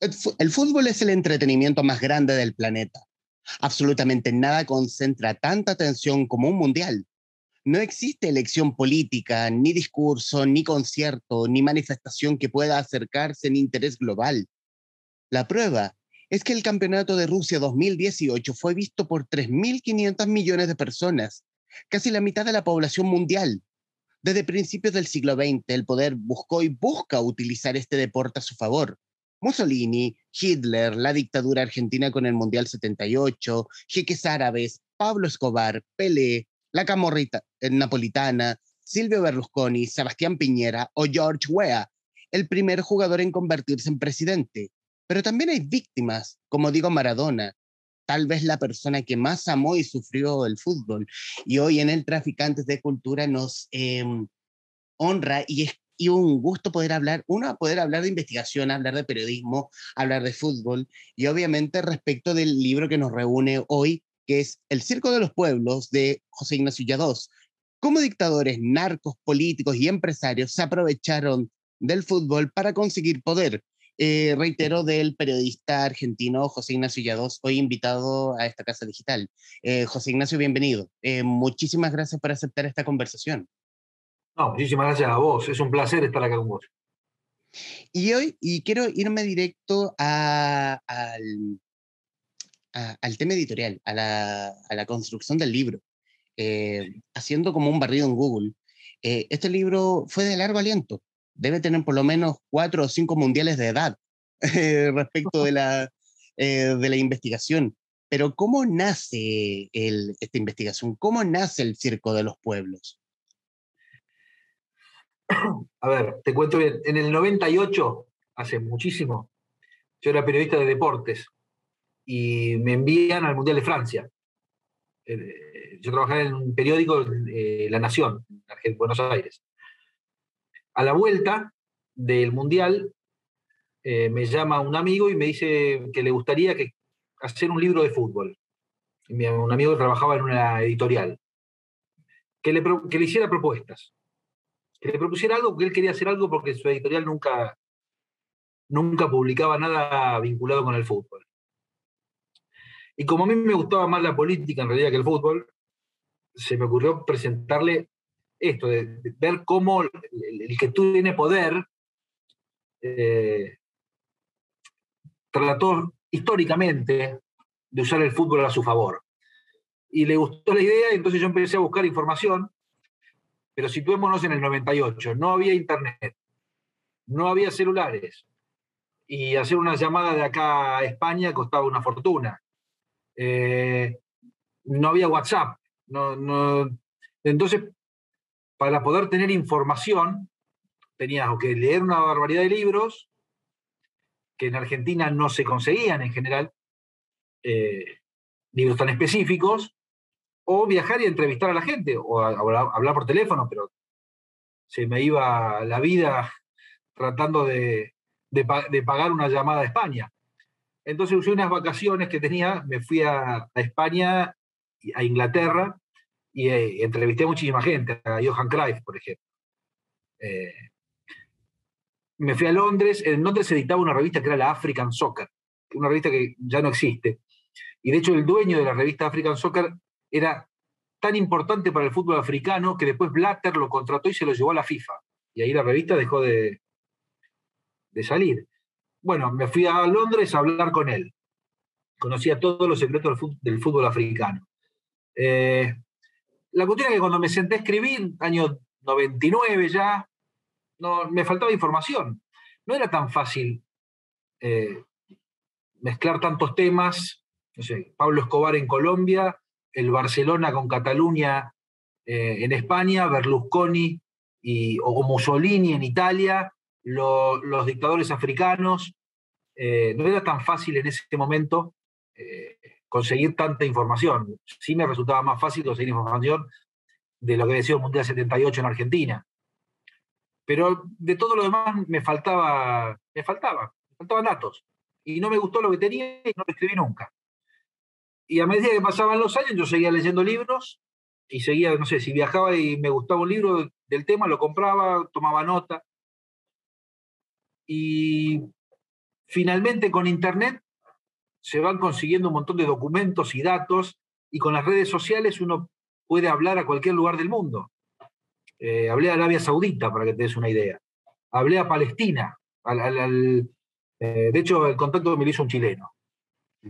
El fútbol es el entretenimiento más grande del planeta. Absolutamente nada concentra tanta atención como un mundial. No existe elección política, ni discurso, ni concierto, ni manifestación que pueda acercarse en interés global. La prueba es que el Campeonato de Rusia 2018 fue visto por 3.500 millones de personas, casi la mitad de la población mundial. Desde principios del siglo XX, el poder buscó y busca utilizar este deporte a su favor. Mussolini, Hitler, la dictadura argentina con el Mundial 78, jeques árabes, Pablo Escobar, Pelé, la camorrita eh, napolitana, Silvio Berlusconi, Sebastián Piñera o George Weah, el primer jugador en convertirse en presidente. Pero también hay víctimas, como digo Maradona, tal vez la persona que más amó y sufrió el fútbol. Y hoy en el Traficantes de Cultura nos em, honra y es y un gusto poder hablar, uno, poder hablar de investigación, hablar de periodismo, hablar de fútbol y obviamente respecto del libro que nos reúne hoy, que es El Circo de los Pueblos de José Ignacio Yadós. Cómo dictadores, narcos, políticos y empresarios se aprovecharon del fútbol para conseguir poder eh, reitero del periodista argentino José Ignacio Yadós, hoy invitado a esta casa digital. Eh, José Ignacio, bienvenido. Eh, muchísimas gracias por aceptar esta conversación. No, muchísimas gracias a vos. Es un placer estar acá con vos. Y hoy, y quiero irme directo al, al tema editorial, a la, a la, construcción del libro, haciendo como un barrido en Google. este libro fue de largo aliento, debe tener por lo menos cuatro o cinco mundiales de edad eh, respecto de la, eh, de la investigación. Pero ¿cómo nace esta investigación? ¿Cómo nace el Circo de los Pueblos? A ver, te cuento bien. En el 98, hace muchísimo, yo era periodista de deportes y me envían al Mundial de Francia. Eh, yo trabajaba en un periódico, La Nación, en Buenos Aires a la vuelta del Mundial, eh, me llama un amigo y me dice que le gustaría hacer un libro de fútbol. Un amigo que trabajaba en una editorial. Que le hiciera propuestas. Que le propusiera algo, porque él quería hacer algo porque su editorial nunca, nunca publicaba nada vinculado con el fútbol. Y como a mí me gustaba más la política en realidad que el fútbol, se me ocurrió presentarle esto, de, ver cómo el, que tú tiene poder eh, trató históricamente de usar el fútbol a su favor. Y le gustó la idea, y entonces yo empecé a buscar información, pero situémonos en el 98, no había internet, no había celulares, y hacer una llamada de acá a España costaba una fortuna. Eh, no había WhatsApp. No, no, entonces para poder tener información, tenías que leer una barbaridad de libros, que en Argentina no se conseguían en general, eh, libros tan específicos, o viajar y entrevistar a la gente, o hablar por teléfono, pero se me iba la vida tratando de, pagar una llamada a España. Entonces usé unas vacaciones que tenía, me fui a, a España, a Inglaterra, y eh, entrevisté a muchísima gente, a Johan Cruyff, por ejemplo. Eh, me fui a Londres, en Londres se editaba una revista que era la African Soccer, una revista que ya no existe. Y de hecho el dueño de la revista African Soccer era tan importante para el fútbol africano que después Blatter lo contrató y se lo llevó a la FIFA. Y ahí la revista dejó de, de salir. Bueno, me fui a Londres a hablar con él. Conocía todos los secretos del fútbol, africano. Eh, la cuestión es que cuando me senté a escribir, año 99 ya, no, me faltaba información. No era tan fácil eh, mezclar tantos temas. No sé, Pablo Escobar en Colombia, el Barcelona con Cataluña eh, en España, Berlusconi y, o Mussolini en Italia, los dictadores africanos. Eh, no era tan fácil en ese momento conseguir tanta información. Sí me resultaba más fácil conseguir información de lo que decía el Mundial 78 en Argentina. Pero de todo lo demás me faltaba, me faltaba, me faltaban datos. Y no me gustó lo que tenía y no lo escribí nunca. Y a medida que pasaban los años, yo seguía leyendo libros y seguía, no sé, si viajaba y me gustaba un libro del tema, lo compraba, tomaba nota. Y Finalmente, con Internet se van consiguiendo un montón de documentos y datos y con las redes sociales uno puede hablar a cualquier lugar del mundo. Eh, hablé a Arabia Saudita, para que te des una idea. Hablé a Palestina. Eh, de hecho, el contacto me lo hizo un chileno,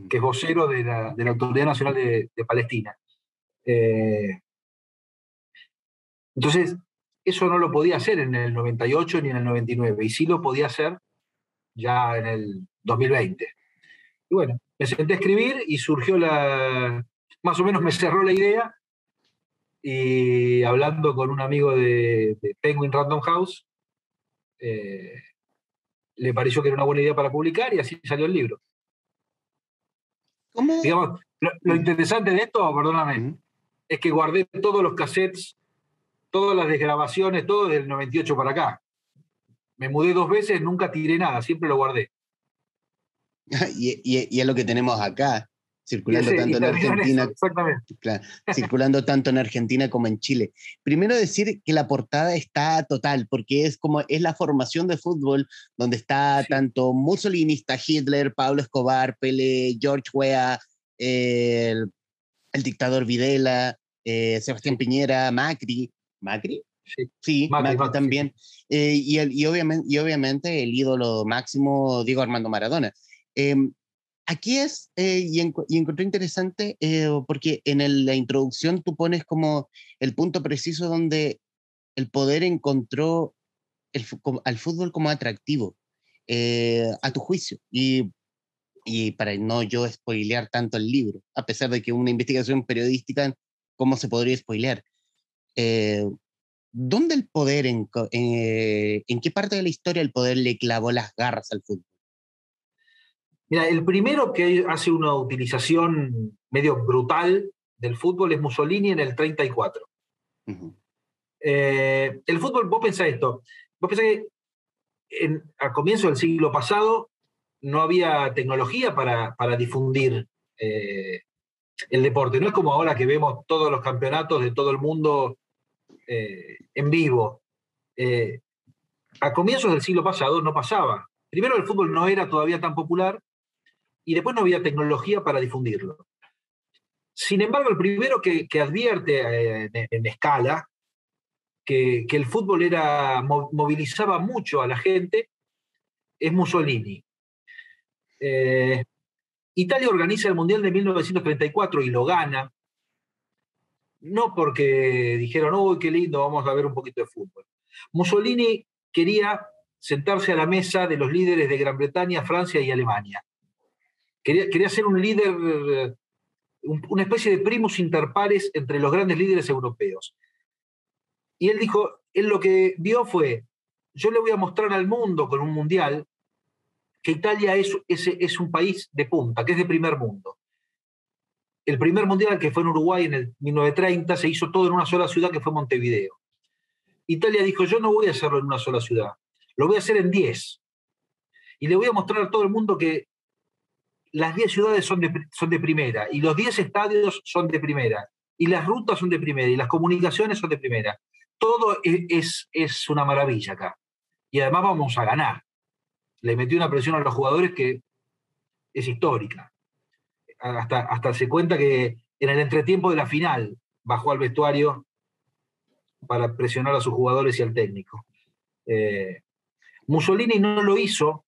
que es vocero de la, Autoridad Nacional de, Palestina. Eh, entonces, eso no lo podía hacer en el 98 ni en el 99, y sí lo podía hacer ya en el 2020. Y bueno, me senté a escribir y surgió la, más o menos me cerró la idea y hablando con un amigo de, Penguin Random House, eh, le pareció que era una buena idea para publicar y así salió el libro. ¿Cómo? Digamos, lo, interesante de esto, perdóname, es que guardé todos los cassettes, todas las desgrabaciones, todo del 98 para acá. Me mudé dos veces, nunca tiré nada, siempre lo guardé. y, es lo que tenemos acá circulando tanto en Argentina, circulando tanto en Argentina como en Chile. Primero decir que la portada está total, porque es como es la formación de fútbol donde está tanto Mussolini, está Hitler, Pablo Escobar, Pele, George Weah, el, dictador Videla, eh, Sebastián Piñera, Macri, Macri. Sí, Macri, también. Eh, y, el, y, obviamente, y obviamente el ídolo máximo, Diego Armando Maradona. Em, aquí es, eh, y, encontré interesante, eh, porque en la introducción tú pones como el punto preciso donde el poder encontró al fútbol como atractivo, eh, a tu juicio. Y, para no yo spoilear tanto el libro, a pesar de que una investigación periodística, ¿cómo se podría spoilear? ¿Dónde el poder, en qué parte de la historia el poder le clavó las garras al fútbol? Mira, el primero que hace una utilización medio brutal del fútbol es Mussolini en el 34. Eh, el fútbol, vos pensás esto, vos pensás que en, a comienzo del siglo pasado no había tecnología para, difundir eh, el deporte. No es como ahora que vemos todos los campeonatos de todo el mundo eh, en vivo. a comienzos del siglo pasado no pasaba. Primero el fútbol no era todavía tan popular y después no había tecnología para difundirlo. Sin embargo, el primero que, advierte eh, en, escala que, el fútbol era, movilizaba mucho a la gente es Mussolini. Eh, Italia organiza el Mundial de 1934 y lo gana, no porque dijeron, uy, qué lindo, vamos a ver un poquito de fútbol. Mussolini quería sentarse a la mesa de los líderes de Gran Bretaña, Francia y Alemania. Quería, ser un líder, una especie de primus inter pares entre los grandes líderes europeos. Y él dijo, él lo que vio fue, yo le voy a mostrar al mundo con un mundial que Italia es, es, un país de punta, que es de primer mundo. El primer mundial que fue en Uruguay en el 1930 se hizo todo en una sola ciudad que fue Montevideo. Italia dijo, yo no voy a hacerlo en una sola ciudad, lo voy a hacer en 10. Y le voy a mostrar a todo el mundo que las 10 ciudades son de, son de primera y los 10 estadios son de primera y las rutas son de primera y las comunicaciones son de primera. Todo es, es, una maravilla acá. Y además vamos a ganar. Le metió una presión a los jugadores que es histórica. Hasta, hasta se cuenta que en el entretiempo de la final bajó al vestuario para presionar a sus jugadores y al técnico. Eh, Mussolini no lo hizo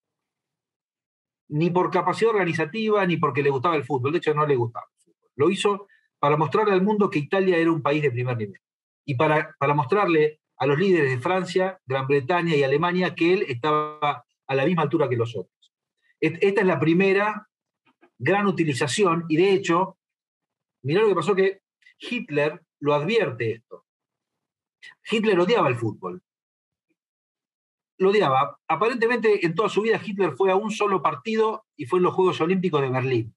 ni por capacidad organizativa, ni porque le gustaba el fútbol. De hecho, no le gustaba el fútbol. Lo hizo para mostrarle al mundo que Italia era un país de primer nivel. Y para, para mostrarle a los líderes de Francia, Gran Bretaña y Alemania que él estaba a la misma altura que los otros. Esta es la primera gran utilización y de hecho, mirá lo que pasó que Hitler lo advierte esto. Hitler odiaba el fútbol lo odiaba. Aparentemente en toda su vida Hitler fue a un solo partido y fue en los Juegos Olímpicos de Berlín,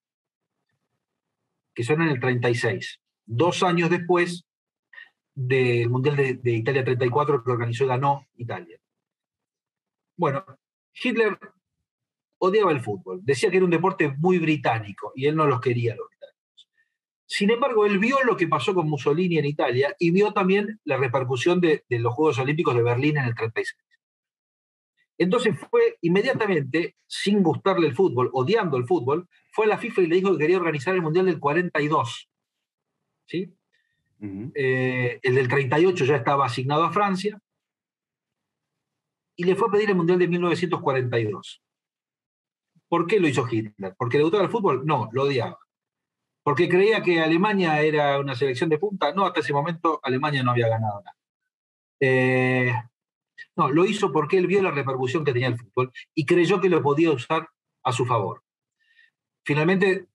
que son en el 36, dos años después del Mundial de, Italia 34 que organizó y ganó Italia. Bueno, Hitler odiaba el fútbol, decía que era un deporte muy británico y él no los quería los británicos. Sin embargo, él vio lo que pasó con Mussolini en Italia y vio también la repercusión de, de los Juegos Olímpicos de Berlín en el 36 Entonces fue inmediatamente, sin gustarle el fútbol, odiando el fútbol, fue a la FIFA y le dijo que quería organizar el Mundial del 42. ¿sí? Eh, el del 38 ya estaba asignado a Francia. Y le fue a pedir el Mundial de 1942. ¿Por qué lo hizo Hitler? ¿Porque le gustaba el fútbol? No, lo odiaba. ¿Porque creía que Alemania era una selección de punta? No, hasta ese momento Alemania no había ganado nada. Eh, no, lo hizo porque él vio la repercusión que tenía el fútbol y creyó que lo podía usar a su favor. Finalmente,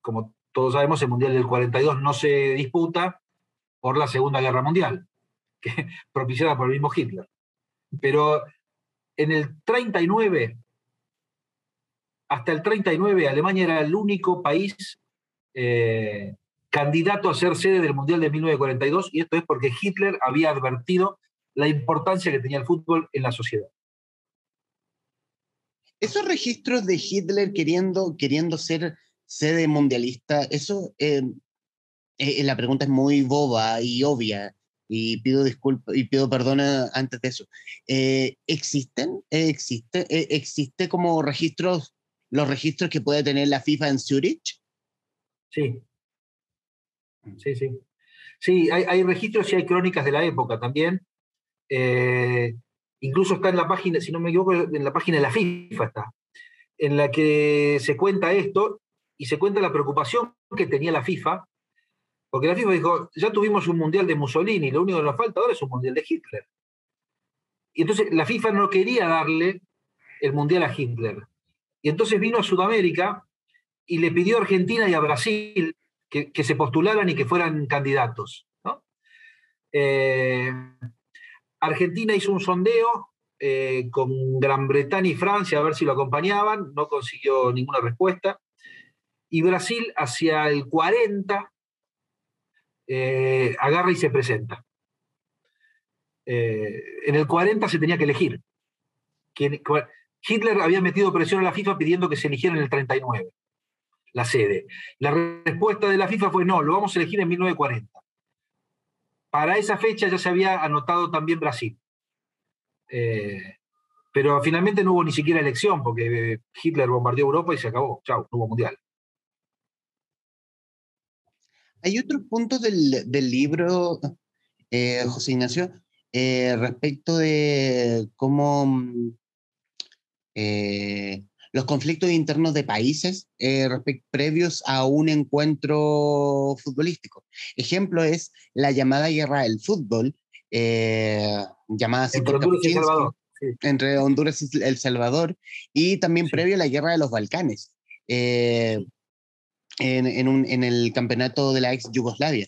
como todos sabemos, el Mundial del 42 no se disputa por la Segunda Guerra Mundial, que, propiciada por el mismo Hitler. Pero en el 39, hasta el 39, Alemania era el único país eh, candidato a ser sede del Mundial de 1942, y esto es porque Hitler había advertido la importancia que tenía el fútbol en la sociedad. Esos registros de Hitler queriendo, queriendo ser sede mundialista, eso, eh, eh, la pregunta es muy boba y obvia, y pido disculpas y pido perdón antes de eso. Eh, ¿Existen? ¿Existe, ¿Existe como registros, los registros que puede tener la FIFA en Zurich? Sí. Sí, sí. Sí, hay, hay registros y hay crónicas de la época también. Incluso está en la página, si no me equivoco, en la página de la FIFA está, en la que se cuenta esto y se cuenta la preocupación que tenía la FIFA, porque la FIFA dijo, ya tuvimos un mundial de Mussolini, lo único que nos falta ahora es un mundial de Hitler. Y entonces la FIFA no quería darle el mundial a Hitler. Y entonces vino a Sudamérica y le pidió a Argentina y a Brasil que, se postularan y que fueran candidatos. Eh, Argentina hizo un sondeo eh, con Gran Bretaña y Francia a ver si lo acompañaban, no consiguió ninguna respuesta y Brasil hacia el 40 eh, agarra y se presenta. Eh, en el 40 se tenía que elegir. Hitler había metido presión a la FIFA pidiendo que se eligiera en el 39 la sede. La respuesta de la FIFA fue no, lo vamos a elegir en 1940. Para esa fecha ya se había anotado también Brasil. Eh, pero finalmente no hubo ni siquiera elección porque Hitler bombardeó Europa y se acabó. Chao, no hubo mundial. Hay otros puntos del, libro, eh, José Ignacio, eh, respecto de cómo mm, eh, los conflictos internos de países previos a un encuentro futbolístico. Ejemplo es la llamada guerra del fútbol, llamada así entre Honduras, y Salvador, entre Honduras y El Salvador, y también previo a la guerra de los Balcanes en, el campeonato de la ex Yugoslavia.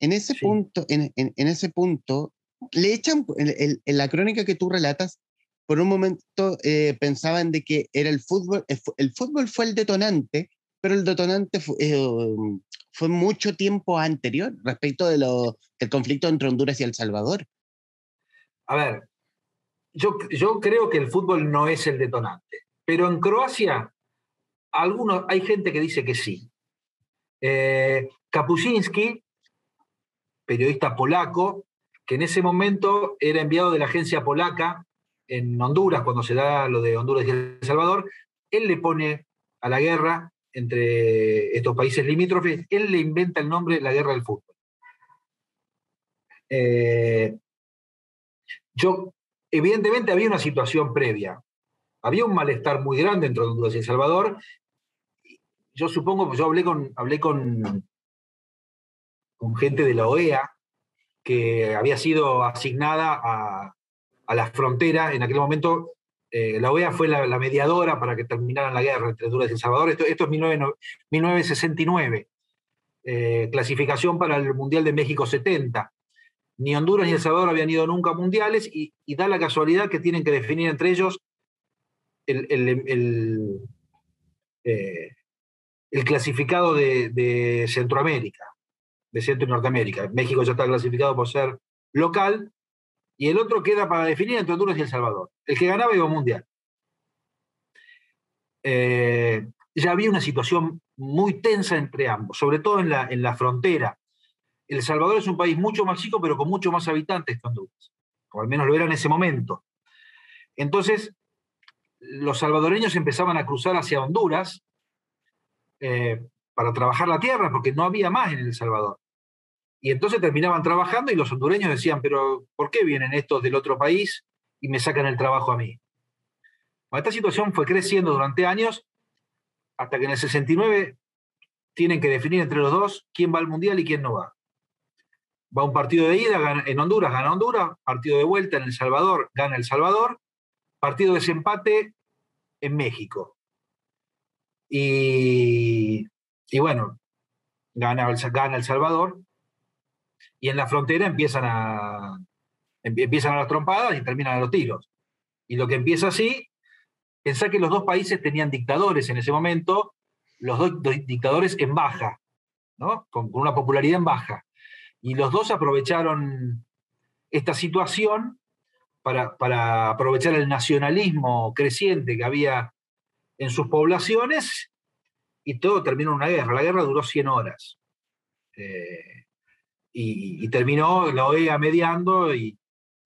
En ese punto, en, ese punto, le echan, en, la crónica que tú relatas, por un momento eh, pensaban de que era el fútbol, el, fútbol fue el detonante, pero el detonante eh, fue, mucho tiempo anterior respecto de lo, del conflicto entre Honduras y El Salvador. A ver, yo, creo que el fútbol no es el detonante, pero en Croacia algunos, hay gente que dice que sí. Eh, periodista polaco, que en ese momento era enviado de la agencia polaca en Honduras, cuando se da lo de Honduras y El Salvador, él le pone a la guerra entre estos países limítrofes, él le inventa el nombre la guerra del fútbol. Eh, yo, evidentemente había una situación previa, había un malestar muy grande entre Honduras y El Salvador, yo supongo, yo hablé con, hablé con, con gente de la OEA que había sido asignada a, la frontera. En aquel momento, eh, la OEA fue la, mediadora para que terminaran la guerra entre Honduras y El Salvador. Esto, es 1969. Eh, clasificación para el Mundial de México 70. Ni Honduras ni El Salvador habían ido nunca a mundiales y, da la casualidad que tienen que definir entre ellos el, eh, el clasificado de, Centroamérica, de Centro y Norteamérica. México ya está clasificado por ser local y el otro queda para definir entre Honduras y El Salvador. El que ganaba iba mundial. Eh, ya había una situación muy tensa entre ambos, sobre todo en la, en la frontera. El Salvador es un país mucho más chico, pero con mucho más habitantes que Honduras, o al menos lo era en ese momento. Entonces, los salvadoreños empezaban a cruzar hacia Honduras eh, para trabajar la tierra, porque no había más en El Salvador. Y entonces terminaban trabajando y los hondureños decían, pero ¿por qué vienen estos del otro país y me sacan el trabajo a mí? esta situación fue creciendo durante años hasta que en el 69 tienen que definir entre los dos quién va al Mundial y quién no va. Va un partido de ida en Honduras, gana Honduras, partido de vuelta en El Salvador, gana El Salvador, partido de desempate en México. Y, bueno, gana, gana El Salvador, y en la frontera empiezan a, empiezan a las trompadas y terminan a los tiros. Y lo que empieza así, pensá que los dos países tenían dictadores en ese momento, los dos dictadores en baja, ¿no? con, una popularidad en baja. Y los dos aprovecharon esta situación para, para, aprovechar el nacionalismo creciente que había en sus poblaciones y todo terminó en una guerra. La guerra duró 100 horas. Eh, y, terminó la OEA mediando y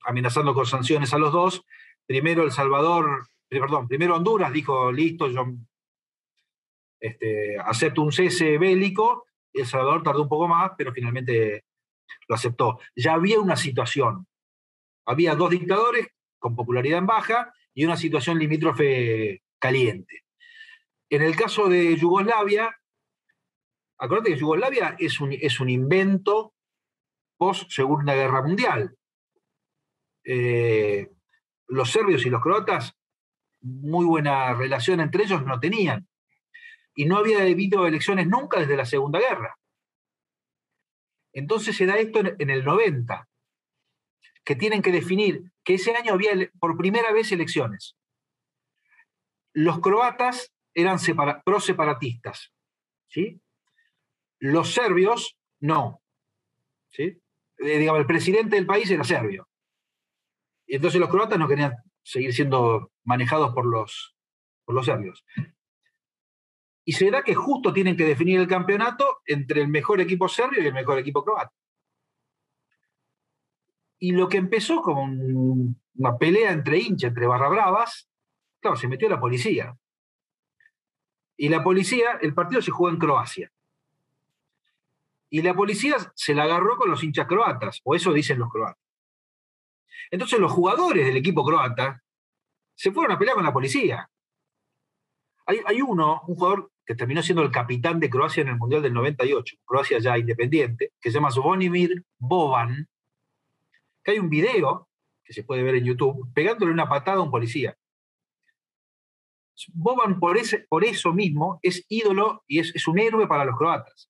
amenazando con sanciones a los dos. Primero El Salvador, eh, perdón, primero Honduras dijo, listo, yo este, acepto un cese bélico. El Salvador tardó un poco más, pero finalmente lo aceptó. Ya había una situación. Había dos dictadores con popularidad en baja y una situación limítrofe caliente. En el caso de Yugoslavia, acuérdate que Yugoslavia es un, es un invento post-Segunda Guerra Mundial. Eh, los serbios y los croatas, muy buena relación entre ellos no tenían. Y no había habido elecciones nunca desde la Segunda Guerra. Entonces se da esto en, el 90, que tienen que definir que ese año había por primera vez elecciones. Los croatas eran pro-separatistas, ¿sí? Los serbios no, ¿sí? Eh, digamos, el presidente del país era serbio. Y entonces los croatas no querían seguir siendo manejados por los, por los serbios. Y se da que justo tienen que definir el campeonato entre el mejor equipo serbio y el mejor equipo croata. Y lo que empezó como una pelea entre hinchas, entre barra bravas, claro, se metió la policía. Y la policía, el partido se jugó en Croacia. Y la policía se la agarró con los hinchas croatas, o eso dicen los croatas. Entonces los jugadores del equipo croata se fueron a pelear con la policía. Hay, uno, un jugador que terminó siendo el capitán de Croacia en el Mundial del 98, Croacia ya independiente, que se llama Zvonimir Boban, que hay un video que se puede ver en YouTube, pegándole una patada a un policía. Boban por, ese, por eso mismo es ídolo y es un héroe para los croatas.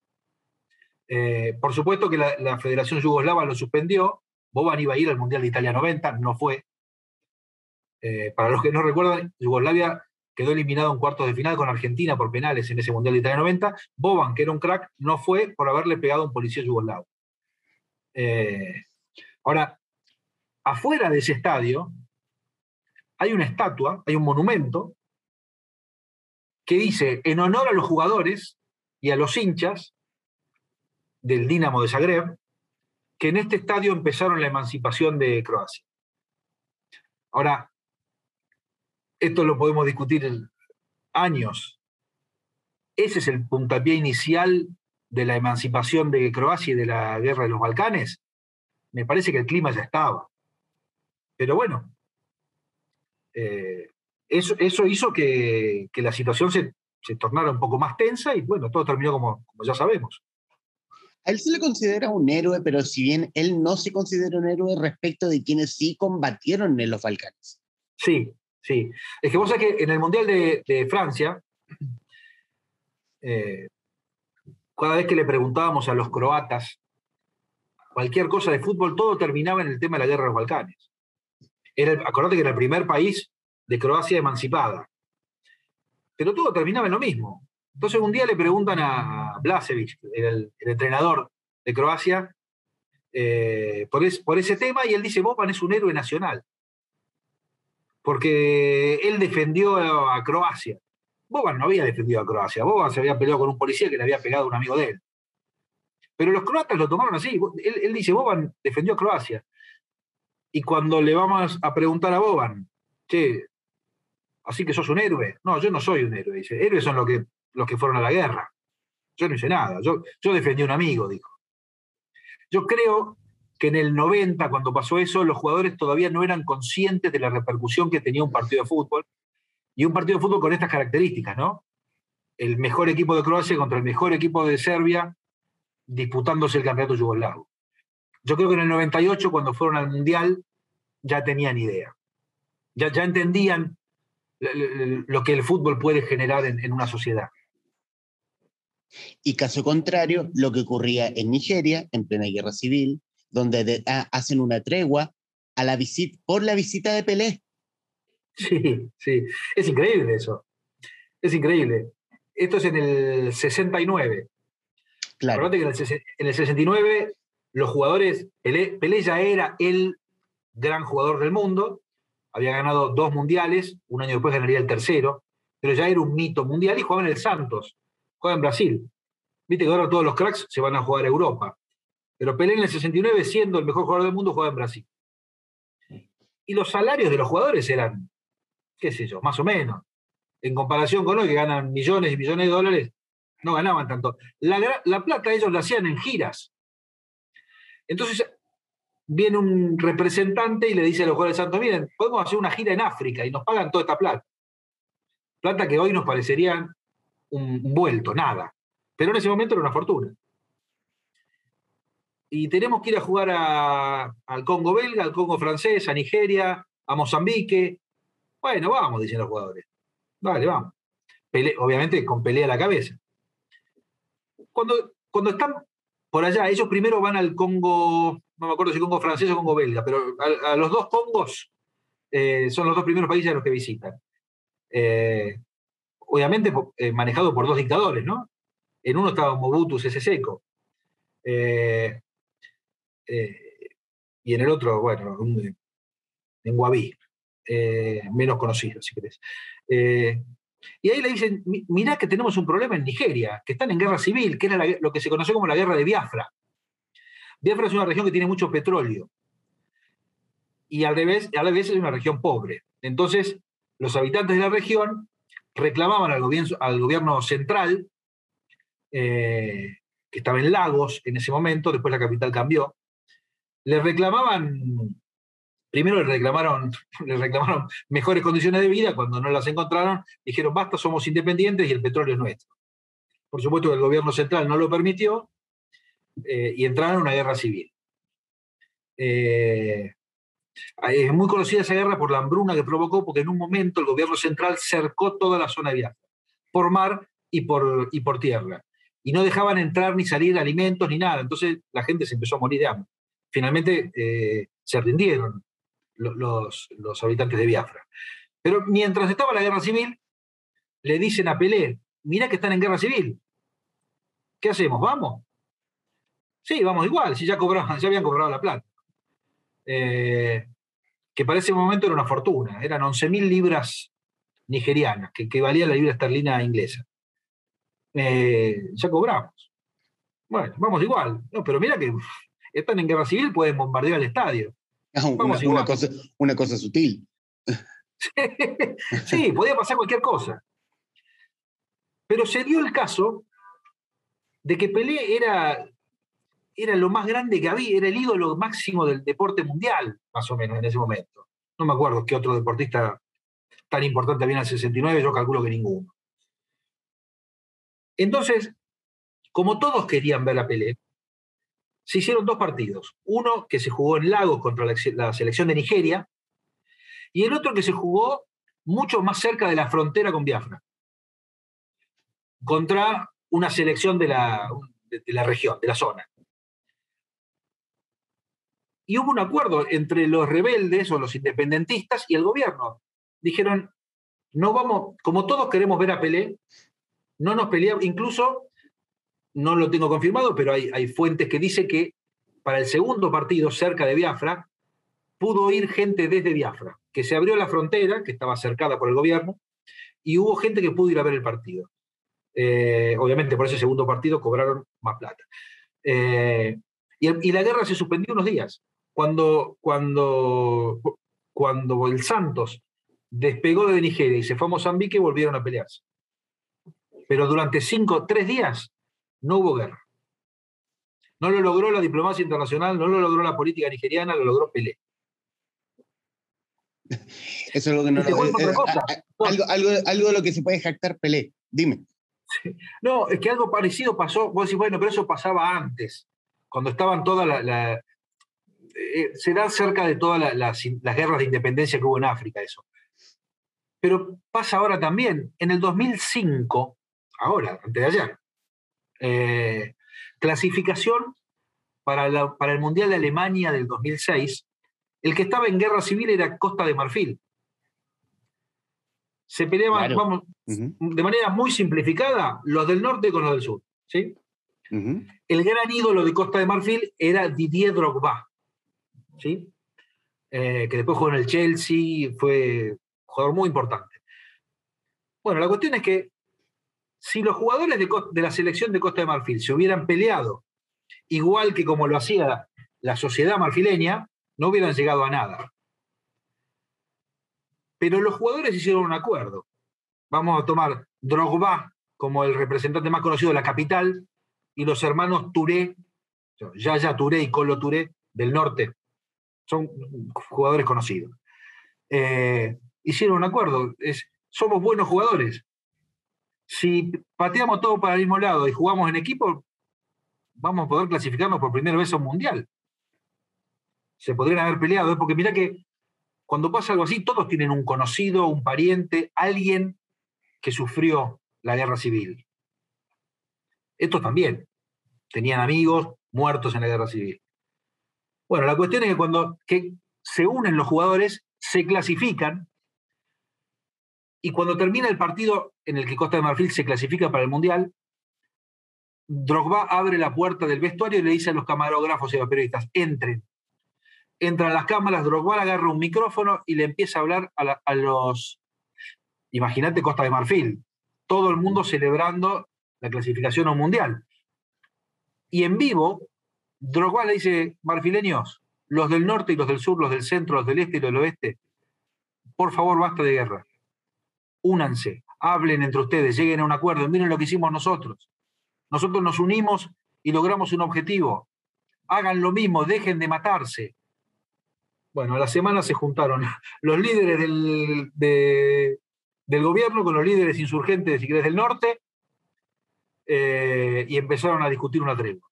Eh, por supuesto que la, Federación Yugoslava lo suspendió. Boban iba a ir al Mundial de Italia 90, no fue. Eh, para los que no recuerdan, Yugoslavia quedó eliminado en cuartos de final con Argentina por penales en ese Mundial de Italia 90. Boban, que era un crack, no fue por haberle pegado a un policía yugoslavo. Eh, ahora, afuera de ese estadio hay una estatua, hay un monumento que dice, en honor a los jugadores y a los hinchas, del Dinamo de Zagreb, que en este estadio empezaron la emancipación de Croacia. Ahora, esto lo podemos discutir en años. Ese es el puntapié inicial de la emancipación de Croacia y de la guerra de los Balcanes. Me parece que el clima ya estaba. Pero bueno, eh, eso, hizo que, la situación se, tornara un poco más tensa y bueno, todo terminó como ya sabemos. A él se le considera un héroe, pero si bien él no se considera un héroe respecto de quienes sí combatieron en los Balcanes. Sí, sí. Es que vos sabés que en el Mundial de, Francia, eh, cada vez que le preguntábamos a los croatas cualquier cosa de fútbol, todo terminaba en el tema de la guerra de los Balcanes. Era, acordate que era el primer país de Croacia emancipada. Pero todo terminaba en lo mismo. Entonces un día le preguntan a Blasevic, el, entrenador de Croacia, eh, por, ese tema y él dice, Boban es un héroe nacional, porque él defendió a, Croacia. Boban no había defendido a Croacia, Boban se había peleado con un policía que le había pegado a un amigo de él. Pero los croatas lo tomaron así, él, él dice, Boban defendió a Croacia. Y cuando le vamos a preguntar a Boban che, así que sos un héroe. No, yo no soy un héroe, dice. Héroes son los que, los que fueron a la guerra. Yo no hice nada. Yo, yo defendí a un amigo, dijo. Yo creo que en el 90, cuando pasó eso, los jugadores todavía no eran conscientes de la repercusión que tenía un partido de fútbol. Y un partido de fútbol con estas características, ¿no? El mejor equipo de Croacia contra el mejor equipo de Serbia disputándose el campeonato yugoslavo. Yo creo que en el 98, cuando fueron al Mundial, ya tenían idea. Ya, ya entendían lo que el fútbol puede generar en, una sociedad. Y caso contrario, lo que ocurría en Nigeria, en plena guerra civil, donde hacen una tregua a la por la visita de Pelé. Sí, sí, es increíble eso. Es increíble. Esto es en el 69. Claro. Que en el, 69 los jugadores, Pelé, Pelé ya era el gran jugador del mundo, había ganado dos mundiales, un año después ganaría el tercero, pero ya era un mito mundial y jugaba en el Santos, juega en Brasil. Viste que ahora todos los cracks se van a jugar a Europa. Pero Pelé en el 69, siendo el mejor jugador del mundo, jugaba en Brasil. Y los salarios de los jugadores eran, qué sé yo, más o menos. En comparación con hoy, que ganan millones y millones de dólares, no ganaban tanto. La, la plata ellos la hacían en giras. Entonces, viene un representante y le dice a los jugadores de Santos, miren, podemos hacer una gira en África y nos pagan toda esta plata. Plata que hoy nos parecería un, vuelto, nada. Pero en ese momento era una fortuna. Y tenemos que ir a jugar al Congo belga, al Congo francés, a Nigeria, a Mozambique. Bueno, vamos, dicen los jugadores. Vale, vamos. obviamente con pelea a la cabeza. Cuando, cuando están por allá, ellos primero van al Congo no me acuerdo si Congo francés o Congo belga, pero a, los dos Congos eh, son los dos primeros países a los que visitan. Eh, obviamente eh, manejado por dos dictadores, ¿no? En uno estaba Mobutu Sese Seko. y en el otro, bueno, en Guaví, menos conocido, si querés. y ahí le dicen, mirá que tenemos un problema en Nigeria, que están en guerra civil, que era lo que se conoció como la guerra de Biafra. Biafra es una región que tiene mucho petróleo y al revés, a la vez es una región pobre. Entonces, los habitantes de la región reclamaban al gobierno, al gobierno central, eh, que estaba en Lagos en ese momento, después la capital cambió, le reclamaban, primero le reclamaron, reclamaron mejores condiciones de vida, cuando no las encontraron, dijeron, basta, somos independientes y el petróleo es nuestro. Por supuesto que el gobierno central no lo permitió, eh, y entraron en una guerra civil. Eh, es muy conocida esa guerra por la hambruna que provocó, porque en un momento el gobierno central cercó toda la zona de Biafra, por mar y por, y por tierra. Y no dejaban entrar ni salir alimentos ni nada. Entonces la gente se empezó a morir de hambre. Finalmente eh, se rindieron los, los, habitantes de Biafra. Pero mientras estaba la guerra civil, le dicen a Pelé, mira que están en guerra civil. ¿Qué hacemos? ¿Vamos? Sí, vamos igual, si ya, cobraban, ya habían cobrado la plata. Eh, que para ese momento era una fortuna, eran 11.000 libras nigerianas, que, que, valía la libra esterlina inglesa. Eh, ya cobramos. Bueno, vamos igual. No, pero mira que están en guerra civil, pueden bombardear el estadio. Ah, una, cosa, una cosa sutil. sí, podía pasar cualquier cosa. Pero se dio el caso de que Pelé era era lo más grande que había, era el ídolo máximo del deporte mundial, más o menos, en ese momento. No me acuerdo qué otro deportista tan importante había en el 69, yo calculo que ninguno. Entonces, como todos querían ver a Pelé, se hicieron dos partidos. Uno que se jugó en Lagos contra la selección de Nigeria y el otro que se jugó mucho más cerca de la frontera con Biafra, contra una selección de la, de la región, de la zona y hubo un acuerdo entre los rebeldes o los independentistas y el gobierno. Dijeron, no vamos, como todos queremos ver a Pelé, no nos peleamos, incluso, no lo tengo confirmado, pero hay, hay fuentes que dicen que para el segundo partido cerca de Biafra, pudo ir gente desde Biafra, que se abrió la frontera, que estaba cercada por el gobierno, y hubo gente que pudo ir a ver el partido. Eh, obviamente por ese segundo partido cobraron más plata. Eh, y, y, la guerra se suspendió unos días cuando, cuando, cuando el Santos despegó de Nigeria y se fue a Mozambique volvieron a pelearse. Pero durante cinco, tres días no hubo guerra. No lo logró la diplomacia internacional, no lo logró la política nigeriana, lo logró Pelé. Eso es lo que no lo, algo, algo, algo, de lo que se puede jactar Pelé. Dime. No, es que algo parecido pasó. Vos decís, bueno, pero eso pasaba antes, cuando estaban todas las. Eh, se da cerca de todas las, guerras de independencia que hubo en África, eso. Pero pasa ahora también. En el 2005, ahora, antes de ayer, eh, clasificación para, para el Mundial de Alemania del 2006, el que estaba en guerra civil era Costa de Marfil. Se peleaban, vamos, de manera muy simplificada, los del norte con los del sur. ¿sí? El gran ídolo de Costa de Marfil era Didier Drogba, ¿sí? Eh, que después jugó en el Chelsea, fue jugador muy importante. Bueno, la cuestión es que si los jugadores de, la selección de Costa de Marfil se hubieran peleado igual que como lo hacía la sociedad marfileña, no hubieran llegado a nada. Pero los jugadores hicieron un acuerdo. Vamos a tomar Drogba como el representante más conocido de la capital y los hermanos Touré, Yaya Touré y Colo Touré del norte. Son jugadores conocidos. Eh, hicieron un acuerdo. Es, somos buenos jugadores si pateamos todo para el mismo lado y jugamos en equipo, vamos a poder clasificarnos por primera vez a un mundial. Se podrían haber peleado, ¿eh? porque mira que cuando pasa algo así, todos tienen un conocido, un pariente, alguien que sufrió la guerra civil. Estos también tenían amigos muertos en la guerra civil. Bueno, la cuestión es que cuando que se unen los jugadores, se clasifican y cuando termina el partido en el que Costa de Marfil se clasifica para el Mundial, Drogba abre la puerta del vestuario y le dice a los camarógrafos y a los periodistas, entren. Entran las cámaras, Drogba agarra un micrófono y le empieza a hablar a, los... Imagínate Costa de Marfil, todo el mundo celebrando la clasificación a un Mundial. Y en vivo, Drogba le dice, marfileños, los del norte y los del sur, los del centro, los del este y los del oeste, por favor, basta de guerra únanse, hablen entre ustedes, lleguen a un acuerdo, miren lo que hicimos nosotros. Nosotros nos unimos y logramos un objetivo. Hagan lo mismo, dejen de matarse. Bueno, a la semana se juntaron los líderes del, del gobierno con los líderes insurgentes, si querés, del norte, eh, y empezaron a discutir una tregua.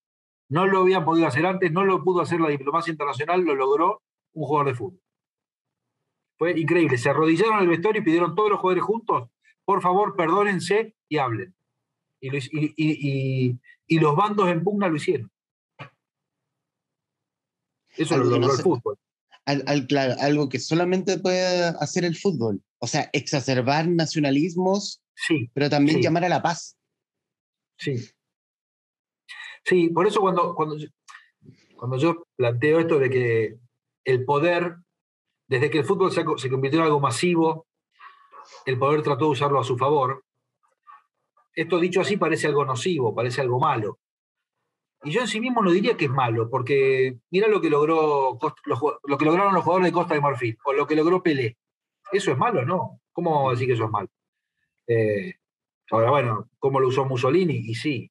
No lo habían podido hacer antes, no lo pudo hacer la diplomacia internacional, lo logró un jugador de fútbol. Fue increíble. Se arrodillaron en el vestuario y pidieron todos los jugadores juntos, por favor, perdónense y hablen. Y, los bandos en pugna lo hicieron. Eso lo logró el fútbol. claro, algo que solamente puede hacer el fútbol. O sea, exacerbar nacionalismos, sí, pero también llamar a la paz. Sí. Sí, por eso cuando, cuando, cuando yo planteo esto de que el poder desde que el fútbol se, convirtió en algo masivo, el poder trató de usarlo a su favor. Esto dicho así parece algo nocivo, parece algo malo. Y yo en sí mismo no diría que es malo, porque mira lo que, logró, lo que lograron los jugadores de Costa de Marfil, o lo que logró Pelé. ¿Eso es malo? No. ¿Cómo decir que eso es malo? Eh, ahora, bueno, ¿cómo lo usó Mussolini? Y sí,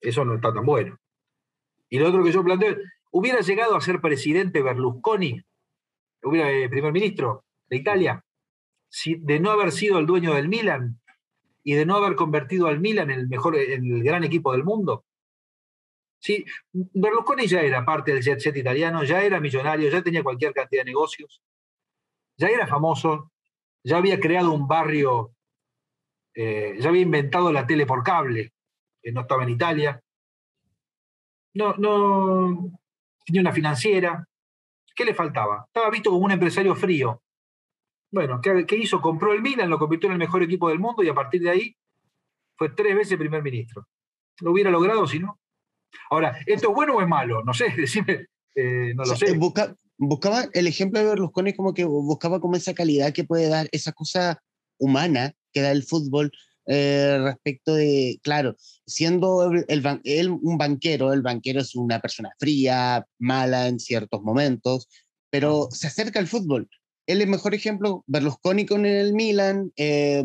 eso no está tan bueno. Y lo otro que yo planteo, ¿hubiera llegado a ser presidente Berlusconi hubiera eh, primer ministro de Italia, si, de no haber sido el dueño del Milan y de no haber convertido al Milan en el mejor, en el gran equipo del mundo. Sí, Berlusconi ya era parte del jet set italiano, ya era millonario, ya tenía cualquier cantidad de negocios, ya era famoso, ya había creado un barrio, eh, ya había inventado la tele por cable, que no estaba en Italia. No, no tenía una financiera, ¿Qué le faltaba? Estaba visto como un empresario frío. Bueno, ¿qué, hizo? Compró el Milan, lo convirtió en el mejor equipo del mundo y a partir de ahí fue tres veces primer ministro. Lo hubiera logrado si no. Ahora, ¿esto es bueno o es malo? No sé, decime, eh, no lo sé. buscaba el ejemplo de Berlusconi como que buscaba como esa calidad que puede dar, esa cosa humana que da el fútbol, eh, respecto de, claro, siendo el, un banquero, el banquero es una persona fría, mala en ciertos momentos, pero se acerca al fútbol. el mejor ejemplo, Berlusconi con el Milan, eh,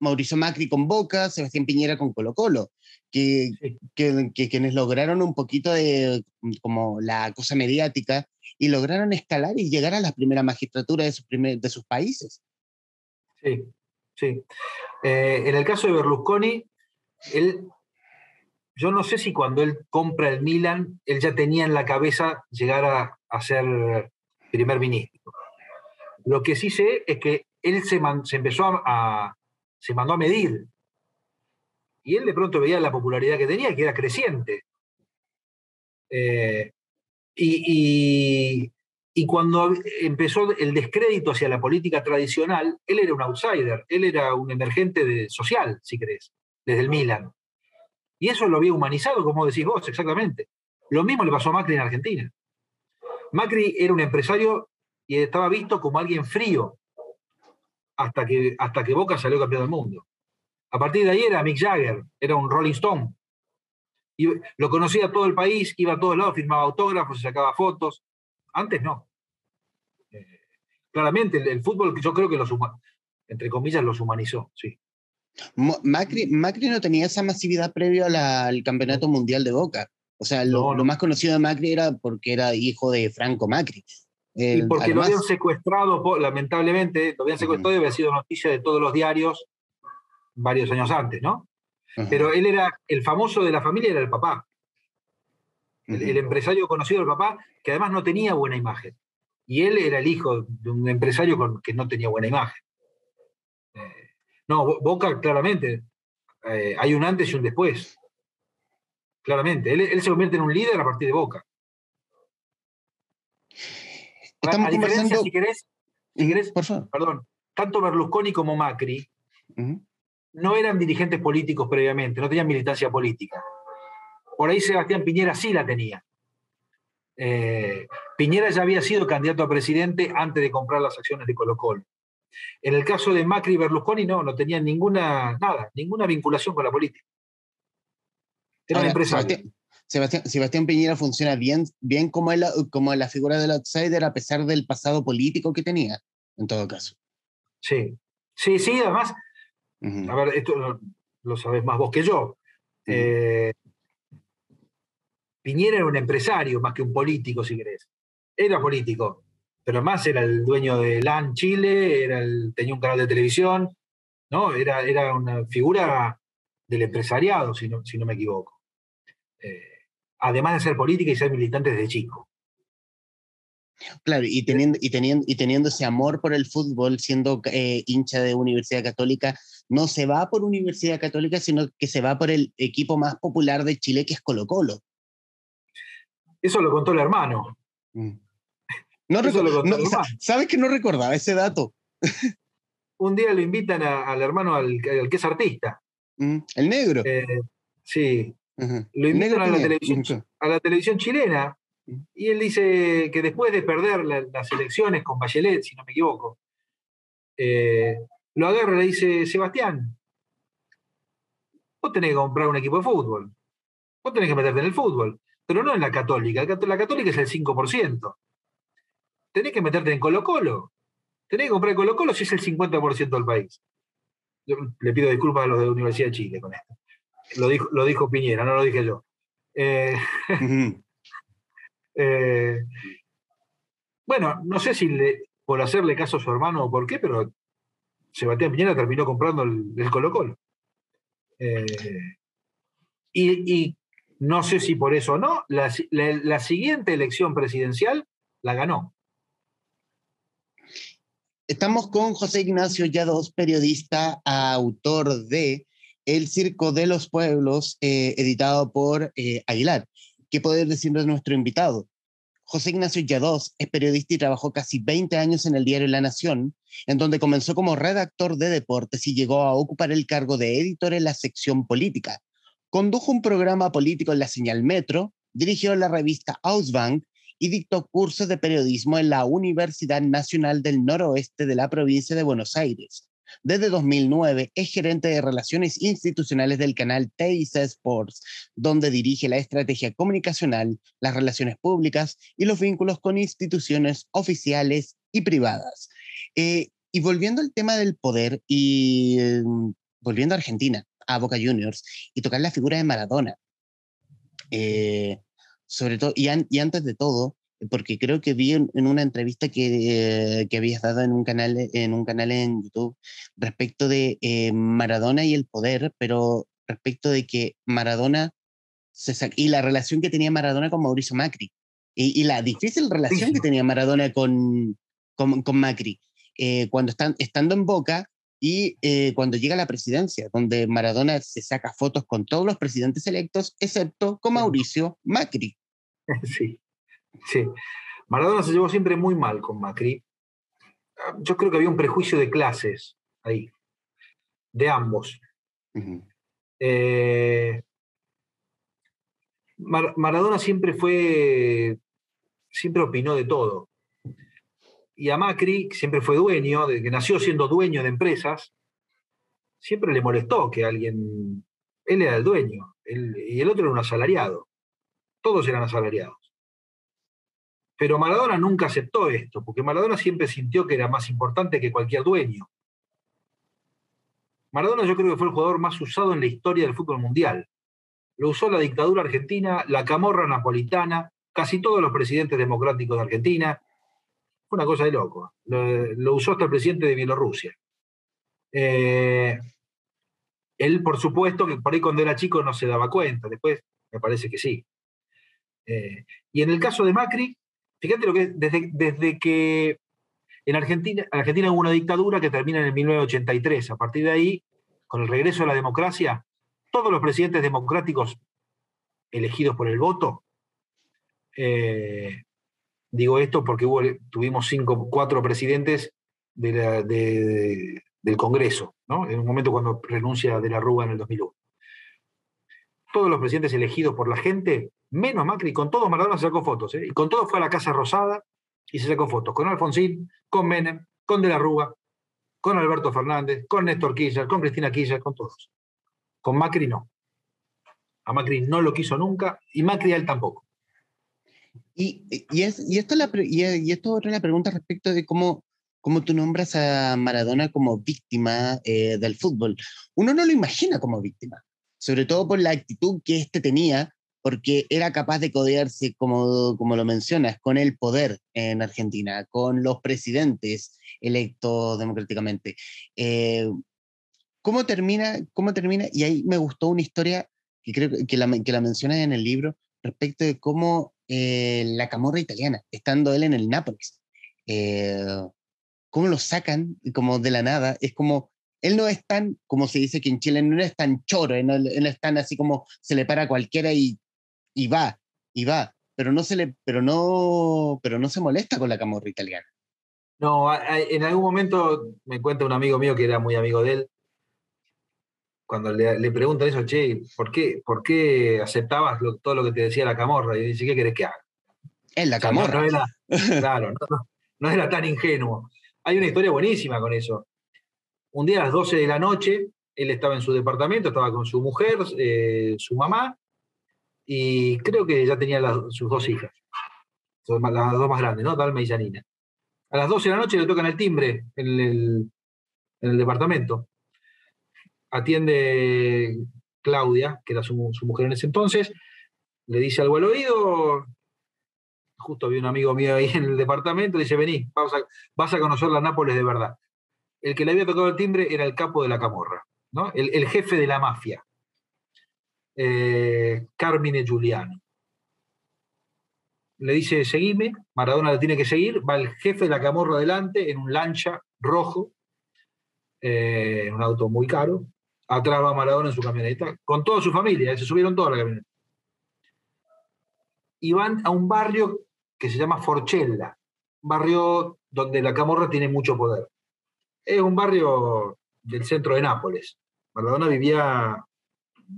Mauricio Macri con Boca, Sebastián Piñera con Colo Colo, que, que, quienes lograron un poquito de como la cosa mediática y lograron escalar y llegar a la primera magistratura de sus, de sus países. Sí, sí. Eh, en el caso de Berlusconi, él, yo no sé si cuando él compra el Milan, él ya tenía en la cabeza llegar a, a ser primer ministro. Lo que sí sé es que él se, empezó a, se mandó a medir. Y él de pronto veía la popularidad que tenía, que era creciente. Eh, y, cuando empezó el descrédito hacia la política tradicional, él era un outsider, él era un emergente de, social, si querés, desde el Milan. Y eso lo había humanizado, como decís vos, exactamente. Lo mismo le pasó a Macri en Argentina. Macri era un empresario y estaba visto como alguien frío hasta que, hasta que Boca salió campeón del mundo. A partir de ahí era Mick Jagger, era un Rolling Stone. Y lo conocía todo el país, iba a todos lados, firmaba autógrafos, se sacaba fotos. Antes no. Eh, claramente, el, fútbol yo creo que los entre comillas los humanizó, sí. Macri, Macri no tenía esa masividad previo al campeonato mundial de Boca. O sea, lo, lo, más conocido de Macri era porque era hijo de Franco Macri y porque lo habían secuestrado, lamentablemente, lo habían secuestrado y había sido noticia de todos los diarios varios años antes, ¿no? Pero él era, el famoso de la familia era el papá. El, empresario conocido del papá, que además no tenía buena imagen. Y él era el hijo de un empresario con, que no tenía buena imagen. Eh, no, Boca claramente, eh, hay un antes y un después. Claramente, él, él se convierte en un líder a partir de Boca. Estamos a diferencia, si querés, perdón, tanto Berlusconi como Macri no eran dirigentes políticos previamente, no tenían militancia política. Por ahí Sebastián Piñera sí la tenía. Eh, Piñera ya había sido candidato a presidente antes de comprar las acciones de Colo Colo. En el caso de Macri y Berlusconi no, no tenían ninguna, nada, ninguna vinculación con la política. Eran empresarios. Sebastián, Piñera funciona bien, bien como, como la figura del outsider a pesar del pasado político que tenía, en todo caso. Sí, sí, sí, además, a ver, esto lo, sabes más vos que yo. Eh, Piñera era un empresario más que un político, si querés. Era político, pero más era el dueño de LAN Chile, era el, tenía un canal de televisión, ¿no? Era, era una figura del empresariado, si no, si no me equivoco. Eh, además de ser política y ser militante desde chico. Claro, y teniendo, y teniendo, y teniendo ese amor por el fútbol, siendo eh, hincha de Universidad Católica, no se va por Universidad Católica, sino que se va por el equipo más popular de Chile, que es Colo Colo. Eso lo contó el hermano. Mm. No, no ¿Sabes que no recordaba ese dato? Un día lo invitan al hermano, al, que es artista. Mm, el negro. Eh, sí, lo invitan a la, televisión, a la televisión chilena y él dice que después de perder las elecciones con Bachelet, si no me equivoco, eh, lo agarra y le dice, Sebastián, vos tenés que comprar un equipo de fútbol, vos tenés que meterte en el fútbol, pero no en la católica, la católica es el 5%. Tenés que meterte en Colo Colo, tenés que comprar Colo Colo si es el 50% del país. Yo le pido disculpas a los de la Universidad de Chile con esto. Lo dijo, lo dijo Piñera, no lo dije yo. Eh, eh, bueno, no sé si por hacerle caso a su hermano o por qué, pero Sebastián Piñera terminó comprando el, Colo Colo. Eh, y, no sé si por eso o no, la, siguiente elección presidencial la ganó. Estamos con José Ignacio Yados, periodista, autor de el Circo de los Pueblos, eh, editado por eh, Aguilar. ¿Qué poder decir de nuestro invitado? José Ignacio Yadós es periodista y trabajó casi 20 años en el diario La Nación, en donde comenzó como redactor de deportes y llegó a ocupar el cargo de editor en la sección política. Condujo un programa político en la señal Metro, dirigió la revista Ausbank y dictó cursos de periodismo en la Universidad Nacional del Noroeste de la provincia de Buenos Aires. Desde 2009 es gerente de relaciones institucionales del canal TIC Sports, donde dirige la estrategia comunicacional, las relaciones públicas y los vínculos con instituciones oficiales y privadas. Eh, y volviendo al tema del poder y em, volviendo a Argentina, a Boca Juniors, y tocar la figura de Maradona. Eh, sobre todo, y, y, antes de todo, porque creo que vi en, una entrevista que, que, habías dado en un, canal, en un canal en YouTube respecto de eh, Maradona y el poder, pero respecto de que Maradona se y la relación que tenía Maradona con Mauricio Macri y, y la difícil relación que tenía Maradona con, con, con Macri. Eh, cuando están estando en Boca y eh, cuando llega a la presidencia, donde Maradona se saca fotos con todos los presidentes electos, excepto con Mauricio Macri. Sí, sí. Maradona se llevó siempre muy mal con Macri. Yo creo que había un prejuicio de clases ahí, de ambos. Eh, Maradona siempre fue, siempre opinó de todo y a Macri, que siempre fue dueño, desde que nació siendo dueño de empresas, siempre le molestó que alguien, él era el dueño, y el otro era un asalariado. Todos eran asalariados. Pero Maradona nunca aceptó esto, porque Maradona siempre sintió que era más importante que cualquier dueño. Maradona yo creo que fue el jugador más usado en la historia del fútbol mundial. Lo usó la dictadura argentina, la camorra napolitana, casi todos los presidentes democráticos de Argentina, una cosa de loco. Lo, usó hasta el presidente de Bielorrusia. Eh, él, por supuesto, que por ahí cuando era chico no se daba cuenta, después me parece que sí. Eh, y en el caso de Macri, fíjate lo que es, desde, desde que en Argentina, en Argentina hubo una dictadura que termina en el 1983. A partir de ahí, con el regreso a la democracia, todos los presidentes democráticos elegidos por el voto eh, Digo esto porque tuvimos cinco, cuatro presidentes del Congreso, en un momento cuando renuncia de la Rúa en el 2001. Todos los presidentes elegidos por la gente, menos Macri, con todos Maradona se sacó fotos, ¿eh? y con todos fue a la Casa Rosada y se sacó fotos, con Alfonsín, con Menem, con De la Rúa, con Alberto Fernández, con Néstor Kirchner, con Cristina Kirchner, con todos. Con Macri no. A Macri no lo quiso nunca y Macri a él tampoco. Y, y, es, y, esto la, y, esto es la pregunta respecto de cómo, cómo tú nombras a Maradona como víctima eh, del fútbol. Uno no lo imagina como víctima, sobre todo por la actitud que éste tenía, porque era capaz de codearse, como, como lo mencionas, con el poder en Argentina, con los presidentes electos democráticamente. Eh, ¿Cómo termina? ¿Cómo termina? Y ahí me gustó una historia que creo que la, que la mencionas en el libro respecto de cómo eh, la camorra italiana, estando él en el Nápoles. Eh, ¿Cómo lo sacan como de la nada? Es como, él no es tan, como se dice que en Chile, no es tan choro, no, no es tan así como se le para a cualquiera y, y va, y va, pero no, se le, pero, no, pero no se molesta con la camorra italiana. No, en algún momento me cuenta un amigo mío que era muy amigo de él, cuando le, le, preguntan eso, che, ¿por qué, por qué aceptabas todo lo que te decía la camorra? Y dice, ¿qué querés que haga? Es la camorra. claro, no, era tan ingenuo. Hay una historia buenísima con eso. Un día a las 12 de la noche, él estaba en su departamento, estaba con su mujer, eh, su mamá, y creo que ya tenía sus dos hijas, las dos más grandes, ¿no? Dalma y Janina. A las 12 de la noche le tocan el timbre en el, en el departamento atiende Claudia, que era su, mujer en ese entonces, le dice algo al oído, justo había un amigo mío ahí en el departamento, dice, vení, vas a, conocer la Nápoles de verdad. El que le había tocado el timbre era el capo de la camorra, ¿no? el, jefe de la mafia, eh, Carmine Giuliano. Le dice, seguime, Maradona le tiene que seguir, va el jefe de la camorra adelante en un lancha rojo, eh, en un auto muy caro, atrás va Maradona en su camioneta, con toda su familia, se subieron toda la camioneta. Y van a un barrio que se llama Forchella, un barrio donde la camorra tiene mucho poder. Es un barrio del centro de Nápoles. Maradona vivía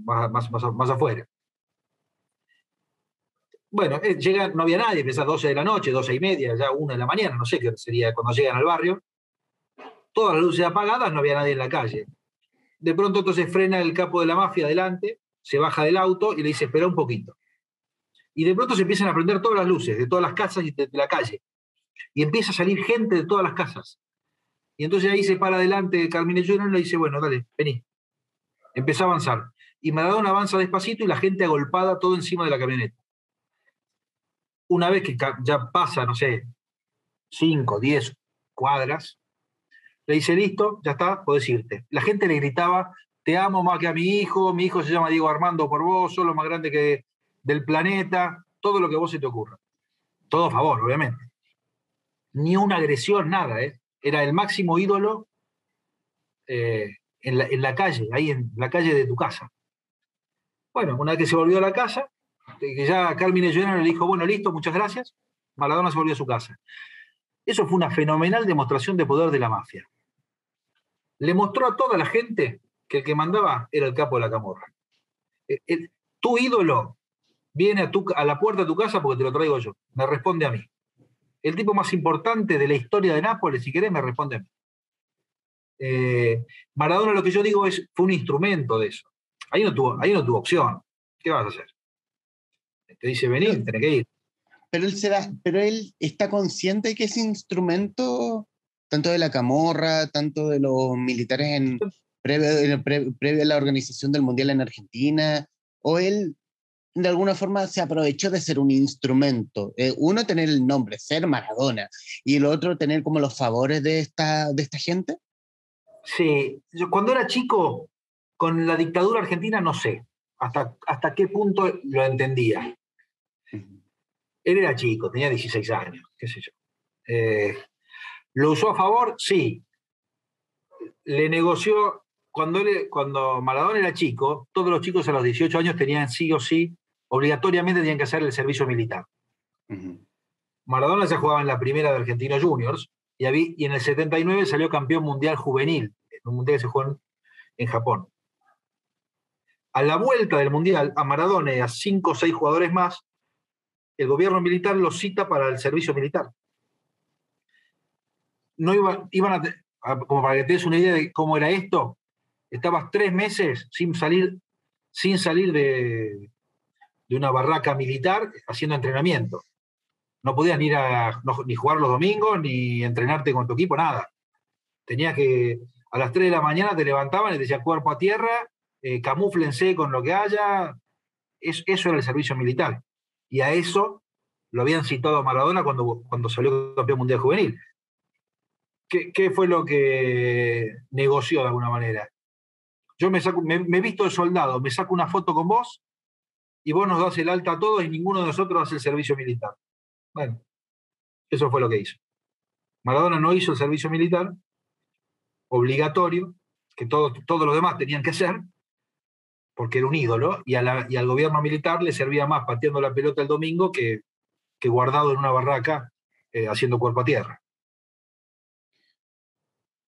más, más, afuera. Bueno, eh, llega, no había nadie, a 12 de la noche, 12 y media, ya una de la mañana, no sé qué sería cuando llegan al barrio. Todas las luces apagadas, no había nadie en la calle. De pronto entonces frena el capo de la mafia adelante, se baja del auto y le dice, espera un poquito. Y de pronto se empiezan a prender todas las luces de todas las casas y de, la calle. Y empieza a salir gente de todas las casas. Y entonces ahí se para adelante Carmine Junior y le dice, bueno, dale, vení. Empezó a avanzar. Y Maradona avanza despacito y la gente agolpada todo encima de la camioneta. Una vez que ya pasa, no sé, 5, 10 cuadras, le dice, listo, ya está, puedes irte. La gente le gritaba, te amo más que a mi hijo, mi hijo se llama Diego Armando por vos, sos lo más grande que del planeta, todo lo que vos se te ocurra. Todo a favor, obviamente. Ni una agresión, nada, ¿eh? Era el máximo ídolo eh, en, la, calle, ahí en la calle de tu casa. Bueno, una vez que se volvió a la casa, que ya Carmine Jr. le dijo, bueno, listo, muchas gracias, Maradona se volvió a su casa. Eso fue una fenomenal demostración de poder de la mafia. Le mostró a toda la gente que el que mandaba era el capo de la camorra. Eh, tu ídolo viene a, a la puerta de tu casa porque te lo traigo yo. Me responde a mí. El tipo más importante de la historia de Nápoles, si querés, me responde a mí. Eh, Maradona, lo que yo digo es, fue un instrumento de eso. Ahí no tuvo, ahí no tuvo opción. ¿Qué vas a hacer? Te dice, vení, tenés que ir. Pero él, pero él está consciente de que ese instrumento, tanto de la camorra, tanto de los militares en, previo, previo a la organización del Mundial en Argentina, o él de alguna forma se aprovechó de ser un instrumento. Eh, uno, tener el nombre, ser Maradona, y el otro, tener como los favores de esta, de esta gente. Sí, yo cuando era chico, con la dictadura argentina, no sé hasta, hasta qué punto lo entendía. Él era chico, tenía 16 años, qué sé yo. Eh, ¿Lo usó a favor? Sí. Le negoció, cuando, cuando Maradona era chico, todos los chicos a los 18 años tenían sí o sí obligatoriamente tenían que hacer el servicio militar. Maradona ya jugaba en la primera de Argentinos Juniors y, y, en el 79 salió campeón mundial juvenil, en un mundial que se jugó en, Japón. A la vuelta del mundial, a Maradona y a cinco o seis jugadores más, el gobierno militar los cita para el servicio militar. No iba, iban a, como para que te des una idea de cómo era esto, estabas tres meses sin salir, sin salir de, de una barraca militar haciendo entrenamiento. No podías ni ir a ni jugar los domingos, ni entrenarte con tu equipo, nada. Tenías que, a las 3 de la mañana te levantaban y te decían cuerpo a tierra, eh, camuflense con lo que haya. Es, eso era el servicio militar. Y a eso lo habían citado Maradona cuando, cuando salió campeón mundial juvenil. ¿Qué, ¿Qué, fue lo que negoció de alguna manera? Yo me, saco, me, visto de soldado, me saco una foto con vos y vos nos das el alta a todos y ninguno de nosotros hace el servicio militar. Bueno, eso fue lo que hizo. Maradona no hizo el servicio militar obligatorio, que todos todo los demás tenían que hacer, porque era un ídolo, y, al gobierno militar le servía más pateando la pelota el domingo que, que guardado en una barraca eh, haciendo cuerpo a tierra.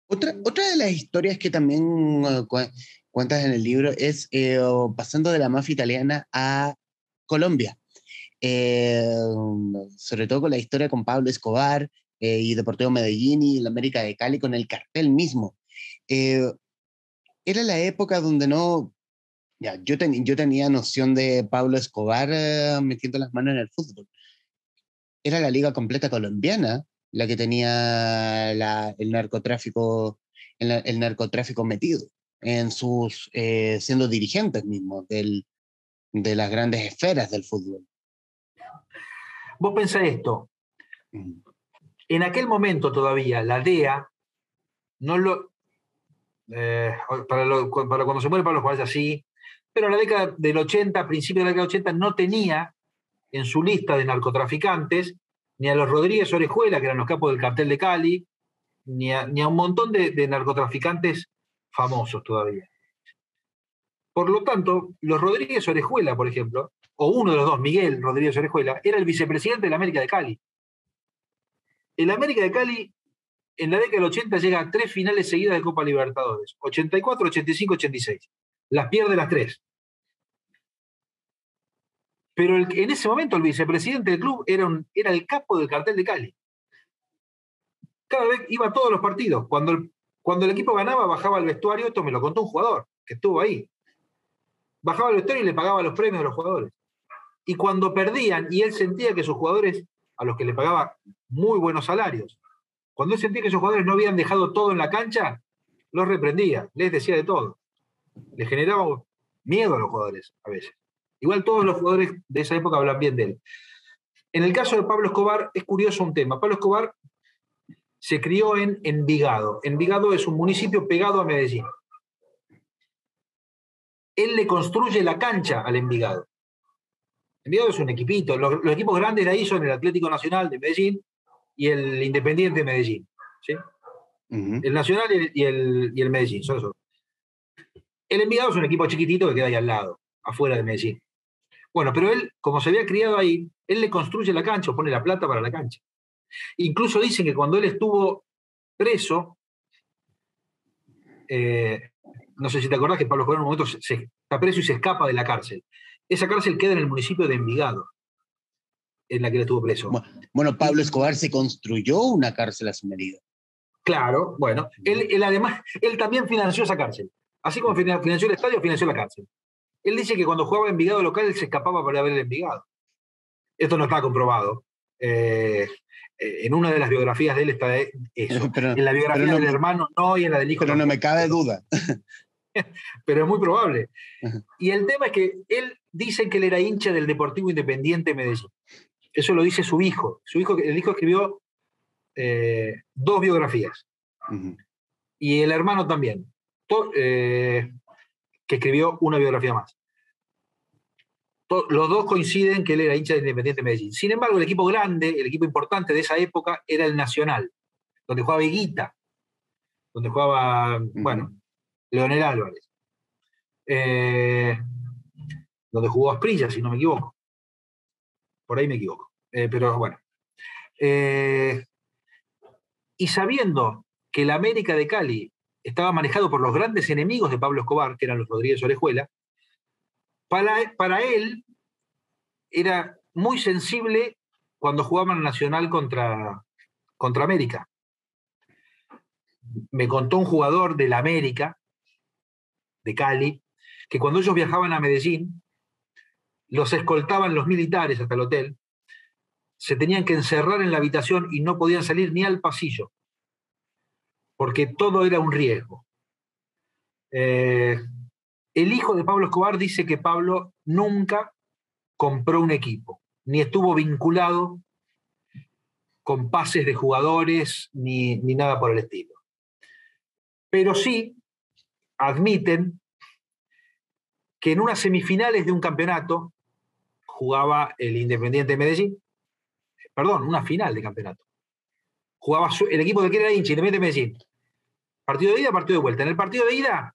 Otra, otra de las historias que también eh, cuentas en el libro es eh, pasando de la mafia italiana a Colombia. Eh, sobre todo con la historia con Pablo Escobar eh, y Deportivo Medellín y la América de Cali con el cartel mismo. era la época donde no... Ya, yo, yo tenía noción de Pablo Escobar metiendo las manos en el fútbol. Era la liga completa colombiana la que tenía el narcotráfico el narcotráfico metido en sus, eh, siendo dirigentes mismos del, de las grandes esferas del fútbol. Vos pensás esto, en aquel momento todavía la DEA no lo, eh, para, para, cuando se muere Pablo Juárez así, pero en la década del 80, principios de la década del 80, no tenía en su lista de narcotraficantes ni a los Rodríguez Orejuela, que eran los capos del cartel de Cali, ni a, un montón de, de narcotraficantes famosos todavía. Por lo tanto, los Rodríguez Orejuela, por ejemplo, o uno de los dos, Miguel Rodríguez Orejuela, era el vicepresidente de la América de Cali. El América de Cali, en la década del 80, llega a tres finales seguidas de Copa Libertadores: 84, 85, 86. Las pierde las tres. Pero en ese momento el vicepresidente del club era, el capo del cartel de Cali. Cada vez iba a todos los partidos. Cuando el cuando el equipo ganaba, bajaba al vestuario, esto me lo contó un jugador que estuvo ahí. Bajaba al vestuario y le pagaba los premios a los jugadores. Y cuando perdían, y él sentía que sus jugadores, a los que le pagaba muy buenos salarios, Cuando él sentía que esos jugadores no habían dejado todo en la cancha, los reprendía, les decía de todo. Les generaba miedo a los jugadores a veces. Igual todos los jugadores de esa época hablan bien de él. En el caso de Pablo Escobar es curioso un tema. Pablo Escobar se crió en Envigado. Envigado es un municipio pegado a Medellín. Él le construye la cancha al Envigado. Envigado es un equipito. Los, equipos grandes de ahí son el Atlético Nacional de Medellín y el Independiente de Medellín. El Nacional y el, y el, Medellín, El Envigado es un equipo chiquitito que queda ahí al lado, afuera de Medellín. Bueno, pero él, como se había criado ahí, él le construye la cancha o pone la plata para la cancha. Incluso dicen que cuando él estuvo preso, eh, no sé si te acordás que Pablo Escobar en un momento se, está preso y se escapa de la cárcel. Esa cárcel queda en el municipio de Envigado, en la que él estuvo preso. Bueno, Pablo Escobar se construyó una cárcel a su medida. Claro, bueno, él, además, él también financió esa cárcel. Así como financió el estadio, financió la cárcel. Él dice que cuando jugaba en Envigado local, él se escapaba para ver el Envigado. Esto no está comprobado. Eh, eh, en una de las biografías de él está eso. en la biografía del hermano no y en la del hijo Pero no me cabe duda. pero es muy probable. Y el tema es que él dice que él era hincha del Deportivo Independiente Medellín. Eso lo dice su hijo. Su hijo el hijo escribió eh, dos biografías. Y el hermano también, que escribió una biografía más los dos coinciden que él era hincha de Independiente Medellín. Sin embargo, el equipo grande, el equipo importante de esa época era el Nacional, donde jugaba Higuita, donde jugaba, bueno, Leonel Álvarez, eh, donde jugó Asprilla, si no me equivoco. Por ahí me equivoco. Eh, pero bueno. Eh, y sabiendo que el América de Cali estaba manejado por los grandes enemigos de Pablo Escobar, que eran los Rodríguez Orejuela, para, él era muy sensible cuando jugaban Nacional contra, contra América. Me contó un jugador del América, de Cali, que cuando ellos viajaban a Medellín, los escoltaban los militares hasta el hotel, se tenían que encerrar en la habitación y no podían salir ni al pasillo, porque todo era un riesgo. Eh, el hijo de Pablo Escobar dice que Pablo nunca compró un equipo, ni estuvo vinculado con pases de jugadores, ni, nada por el estilo. Pero sí admiten que en unas semifinales de un campeonato jugaba el Independiente de Medellín, perdón, una final de campeonato. Jugaba el equipo de que era hincha, Independiente de Medellín. Partido de ida, partido de vuelta. En el partido de ida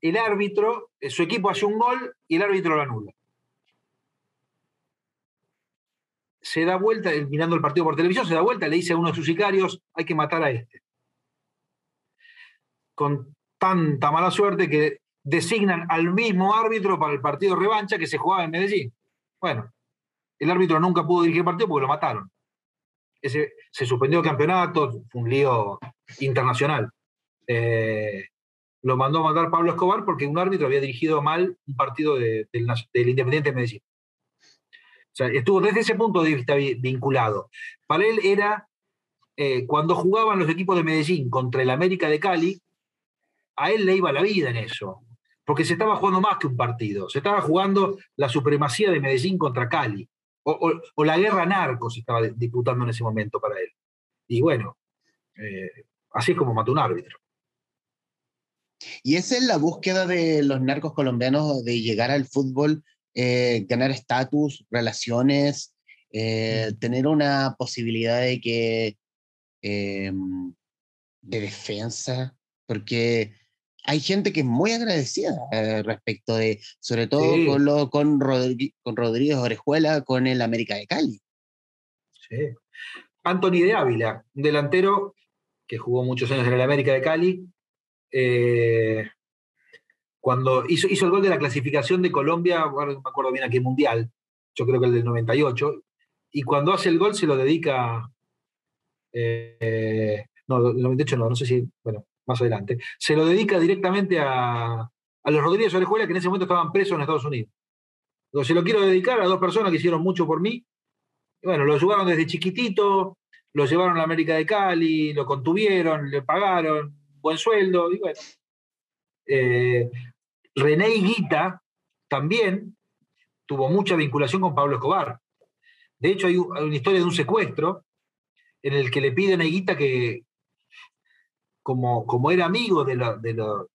el árbitro, eh, su equipo hace un gol y el árbitro lo anula. Se da vuelta, eh, mirando el partido por televisión, se da vuelta, le dice a uno de sus sicarios, hay que matar a este. Con tanta mala suerte que designan al mismo árbitro para el partido revancha que se jugaba en Medellín. Bueno, el árbitro nunca pudo dirigir el partido porque lo mataron. Se suspendió el campeonato, fue un lío internacional. Eh, lo mandó a matar Pablo Escobar porque un árbitro había dirigido mal un partido del, Independiente de Medellín. O sea, estuvo desde ese punto de vista vinculado. Para él era, eh, cuando jugaban los equipos de Medellín contra el América de Cali, a él le iba la vida en eso, porque se estaba jugando más que un partido, se estaba jugando la supremacía de Medellín contra Cali, o, la guerra narco se estaba disputando en ese momento para él. Y bueno, eh, así es como mató un árbitro. Y esa es la búsqueda de los narcos colombianos de llegar al fútbol, eh, ganar estatus, relaciones, eh, tener una posibilidad de que em, de defensa, porque hay gente que es muy agradecida eh, respecto de, sobre todo con, lo, con, con Rodríguez Orejuela, con el América de Cali. Sí. Anthony de Ávila, un delantero que jugó muchos años en el América de Cali, eh, cuando hizo, el gol de la clasificación de Colombia, me acuerdo bien a qué mundial, yo creo que el del 98, y cuando hace el gol se lo dedica, eh, no, el 98 no, no sé si, bueno, más adelante, se lo dedica directamente a, a los Rodríguez Orejuela que en ese momento estaban presos en Estados Unidos. Entonces, se lo quiero dedicar a dos personas que hicieron mucho por mí. bueno, lo ayudaron desde chiquitito, lo llevaron a América de Cali, lo contuvieron, le pagaron buen sueldo, y bueno. Eh, René Guita también tuvo mucha vinculación con Pablo Escobar. De hecho, hay, una historia de un secuestro en el que le piden a Guita que, como, como era amigo de,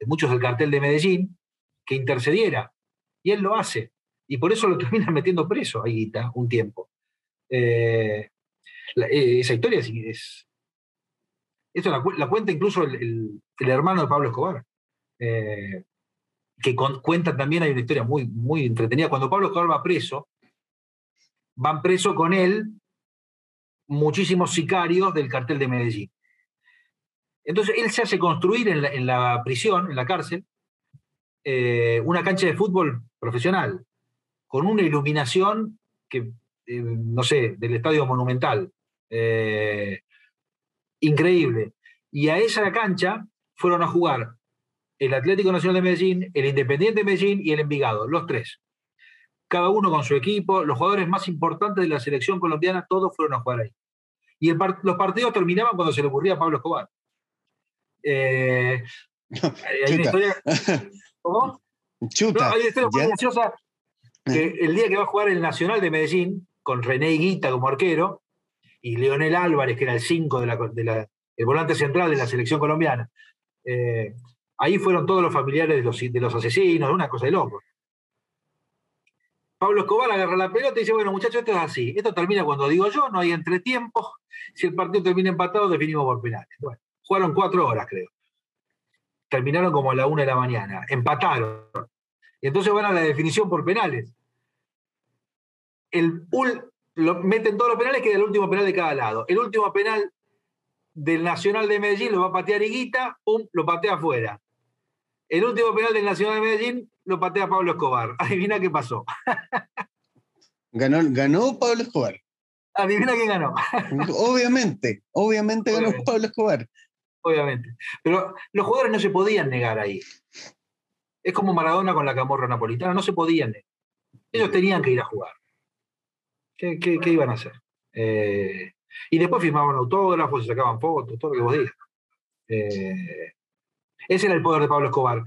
muchos del cartel de Medellín, que intercediera. Y él lo hace. Y por eso lo terminan metiendo preso a Guita un tiempo. Eh, eh, esa historia es. Esto la, cuenta incluso el, hermano de Pablo Escobar. Eh, que cuenta también, hay una historia muy, muy entretenida. Cuando Pablo Escobar va preso, van preso con él muchísimos sicarios del cartel de Medellín. Entonces él se hace construir en la, prisión, en la cárcel, eh, una cancha de fútbol profesional, con una iluminación que, eh, no sé, del Estadio Monumental. Increíble. Y a esa cancha fueron a jugar el Atlético Nacional de Medellín, el Independiente de Medellín y el Envigado, los tres. Cada uno con su equipo, los jugadores más importantes de la selección colombiana, todos fueron a jugar ahí. Y los partidos terminaban cuando se le ocurría a Pablo Escobar. Eh, hay una historia. ¿Cómo? Chuta. hay una historia muy graciosa que el día que va a jugar el Nacional de Medellín, con René Guita como arquero, y Leonel Álvarez, que era el 5 de el volante central de la selección colombiana, eh, Ahí fueron todos los familiares de los, de los asesinos, una cosa de loco. Pablo Escobar agarra la pelota y dice, bueno muchachos, esto es así. Esto termina cuando digo yo, no hay entretiempo. Si el partido termina empatado, definimos por penales. Bueno, jugaron cuatro horas, creo. Terminaron como a la una de la mañana. Empataron. Y entonces van a la definición por penales. El, lo, meten todos los penales, queda el último penal de cada lado. El último penal del Nacional de Medellín lo va a patear Higuita, pum, lo patea afuera. El último penal del Nacional de Medellín lo patea Pablo Escobar. Adivina qué pasó. ganó, ganó Pablo Escobar. Adivina quién ganó. obviamente, obviamente ganó Pablo Escobar. Obviamente. Pero los jugadores no se podían negar ahí. Es como Maradona con la camorra napolitana, no se podían negar. Ellos tenían que ir a jugar. ¿Qué, iban a hacer? Eh, y después firmaban autógrafos, y sacaban fotos, todo lo que vos digas. Eh, ese era el poder de Pablo Escobar.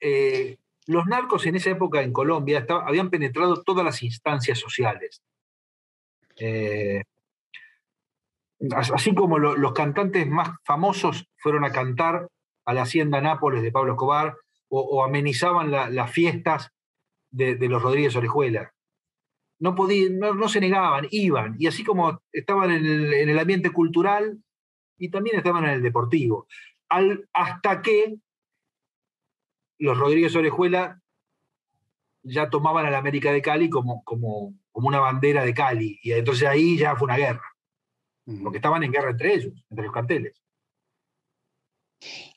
Eh, los narcos en esa época en Colombia habían penetrado todas las instancias sociales. Así como los cantantes más famosos fueron a cantar a la Hacienda Nápoles de Pablo Escobar o, amenizaban las fiestas de, los Rodríguez Orejuela. No, podían, no, se negaban, iban. Y así como estaban en el ambiente cultural y también estaban en el deportivo hasta que los Rodríguez Orejuela ya tomaban a la América de Cali como, como, como una bandera de Cali. Y entonces ahí ya fue una guerra. Porque estaban en guerra entre ellos, entre los carteles.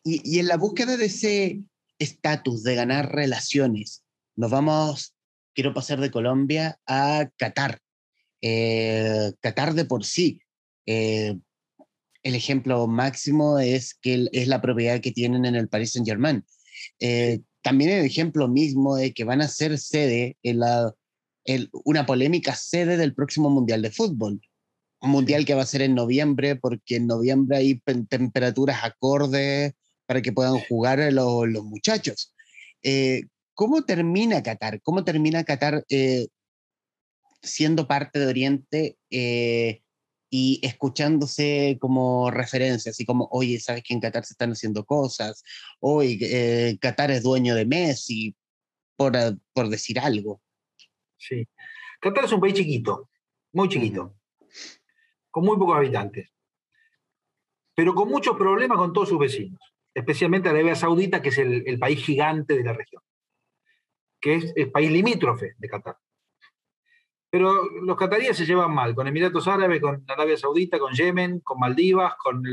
Y, en la búsqueda de ese estatus de ganar relaciones, nos vamos, quiero pasar de Colombia a Qatar. Eh, Qatar de por sí. Eh, el ejemplo máximo es que es la propiedad que tienen en el Paris Saint Germain. Eh, también el ejemplo mismo de que van a ser sede en la, una polémica sede del próximo Mundial de Fútbol. Un mundial que va a ser en noviembre, porque en noviembre hay temperaturas acordes para que puedan jugar los, los muchachos. Eh, ¿Cómo termina Qatar? ¿Cómo termina Qatar eh, siendo parte de Oriente? y escuchándose como referencias, así como, oye, ¿sabes que en Qatar se están haciendo cosas? Oye, eh, Qatar es dueño de Messi, por, eh, por decir algo. Sí. Qatar es un país chiquito, muy chiquito, con muy pocos habitantes, pero con muchos problemas con todos sus vecinos, especialmente Arabia Saudita, que es el, país gigante de la región, que es el país limítrofe de Qatar. Pero los cataríes se llevan mal, con Emiratos Árabes, con Arabia Saudita, con Yemen, con Maldivas, con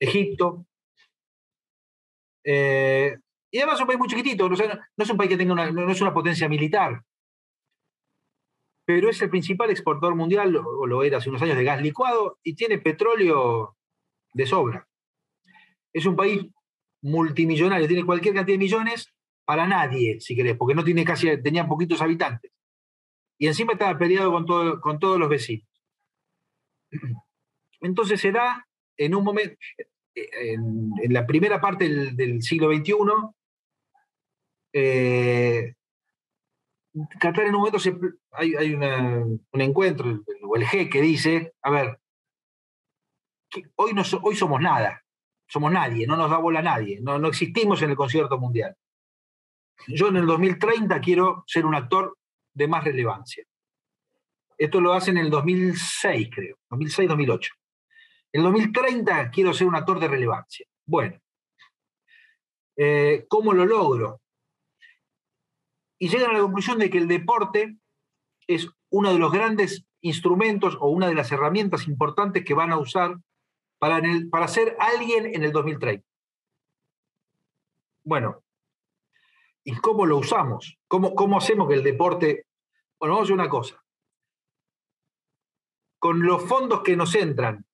Egipto. Eh, y además es un país muy chiquitito, no, es un país que tenga una, no es una potencia militar, pero es el principal exportador mundial, o lo era hace unos años, de gas licuado y tiene petróleo de sobra. Es un país multimillonario, tiene cualquier cantidad de millones para nadie, si querés, porque no tiene casi, tenía poquitos habitantes y encima estaba peleado con, todo, con todos los vecinos. Entonces se da en un momento, en, la primera parte del, siglo XXI, eh, Qatar en un momento hay, un encuentro, o el G que dice, a ver, hoy, no, hoy somos nada, somos nadie, no nos da bola a nadie, no, no existimos en el concierto mundial. Yo en el 2030 quiero ser un actor de más relevancia. Esto lo hacen en el 2006, creo, 2006-2008. En el 2030 quiero ser un actor de relevancia. Bueno, eh, ¿cómo lo logro? Y llegan a la conclusión de que el deporte es uno de los grandes instrumentos o una de las herramientas importantes que van a usar para, para ser alguien en el 2030. Bueno, ¿y cómo lo usamos? ¿Cómo, cómo hacemos que el deporte... Bueno, vamos a hacer una cosa. Con los fondos que nos entran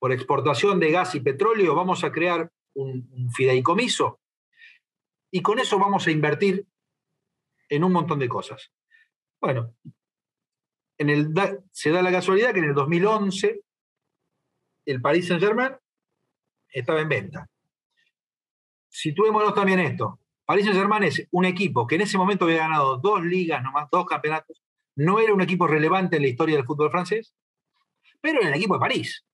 por exportación de gas y petróleo, vamos a crear un, un fideicomiso y con eso vamos a invertir en un montón de cosas. Bueno, en el, se da la casualidad que en el 2011 el Paris Saint-Germain estaba en venta. Situémonos también esto. Paris Saint-Germain es un equipo que en ese momento había ganado dos ligas, nomás dos campeonatos. No era un equipo relevante en la historia del fútbol francés, pero era el equipo de París.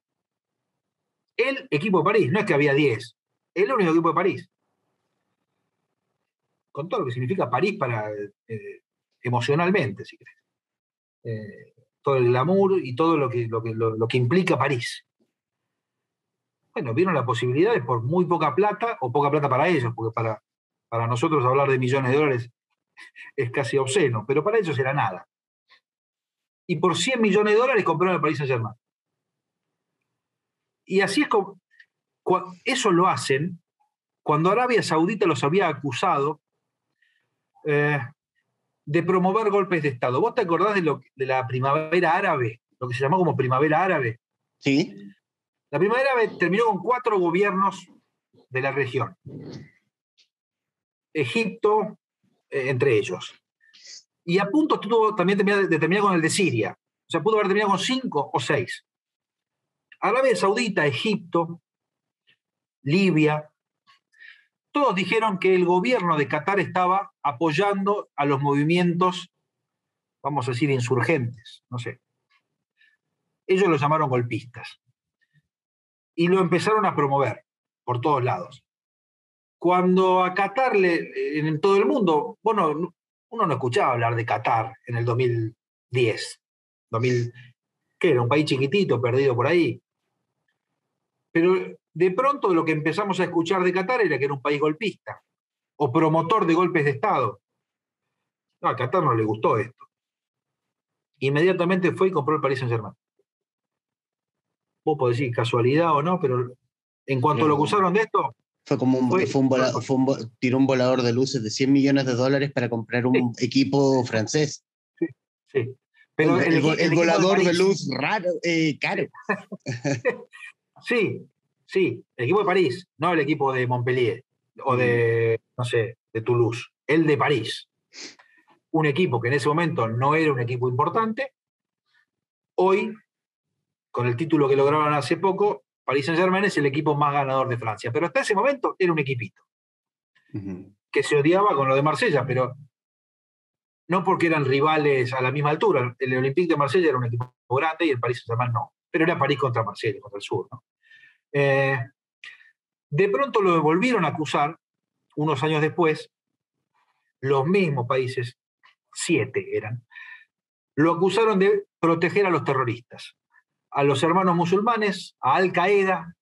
El equipo de París, no es que había 10, el único equipo de París con todo lo que significa París para eh, emocionalmente, si querés. Eh, todo el glamour y todo lo que, lo, que, lo, que implica París. Bueno, vieron la posibilidad de por muy poca plata, o poca plata para ellos, porque para, para nosotros hablar de millones de dólares es casi obsceno, pero para ellos era nada. Y por 100 millones de dólares compraron el París Saint-Germain. Y así es como. Eso lo hacen cuando Arabia Saudita los había acusado eh, de promover golpes de Estado. ¿Vos te acordás de, lo, de la primavera árabe? Lo que se llamó como primavera árabe. Sí. La primavera árabe terminó con cuatro gobiernos de la región. Egipto, eh, entre ellos. Y a punto estuvo también de con el de Siria. O sea, pudo haber terminado con cinco o seis. Arabia Saudita, Egipto, Libia, todos dijeron que el gobierno de Qatar estaba apoyando a los movimientos, vamos a decir, insurgentes, no sé. Ellos lo llamaron golpistas. Y lo empezaron a promover por todos lados. Cuando a Qatar, le, en todo el mundo, bueno, uno no escuchaba hablar de Qatar en el 2010, 2000, que era un país chiquitito, perdido por ahí. Pero de pronto lo que empezamos a escuchar de Qatar era que era un país golpista o promotor de golpes de Estado. No, a Qatar no le gustó esto. Inmediatamente fue y compró el Paris Saint-Germain. Vos podés decir casualidad o no, pero en cuanto lo acusaron de esto. Fue como un, tiró un volador de luces de 100 millones de dólares para comprar un equipo francés. Sí, sí. Pero el, volador de luz raro, eh, caro. sí, Sí, el equipo de París, no el equipo de Montpellier o de, mm. no sé, de Toulouse, el de París. Un equipo que en ese momento no era un equipo importante. Hoy, con el título que lograron hace poco, París Saint-Germain es el equipo más ganador de Francia. Pero hasta ese momento era un equipito que se odiaba con lo de Marsella, pero no porque eran rivales a la misma altura. El Olympique de Marsella era un equipo grande y el París Saint-Germain no. Pero era París contra Marsella, contra el sur. ¿no? Eh, de pronto lo volvieron a acusar, unos años después, los mismos países, siete eran, lo acusaron de proteger a los terroristas, a los hermanos musulmanes, a Al Qaeda.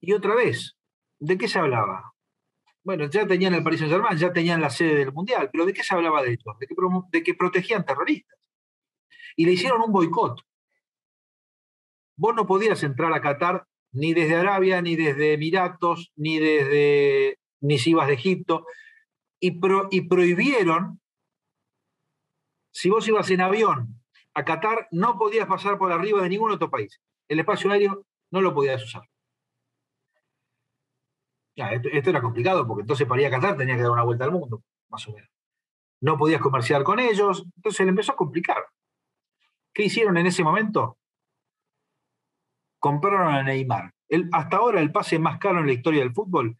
Y otra vez, ¿de qué se hablaba? Bueno, ya tenían el Paris Saint-Germain, ya tenían la sede del Mundial, pero ¿de qué se hablaba de ellos? De que, protegían terroristas. Y le hicieron un boicot vos no podías entrar a Qatar ni desde Arabia, ni desde Emiratos, ni desde ni si ibas de Egipto, y, y prohibieron, si vos ibas en avión a Qatar, no podías pasar por arriba de ningún otro país. El espacio aéreo no lo podías usar. esto, era complicado porque entonces para ir a Qatar tenía que dar una vuelta al mundo, más o menos. No podías comerciar con ellos, entonces le empezó a complicar ¿Qué hicieron en ese momento? Compraron a Neymar. hasta ahora el pase más caro en la historia del fútbol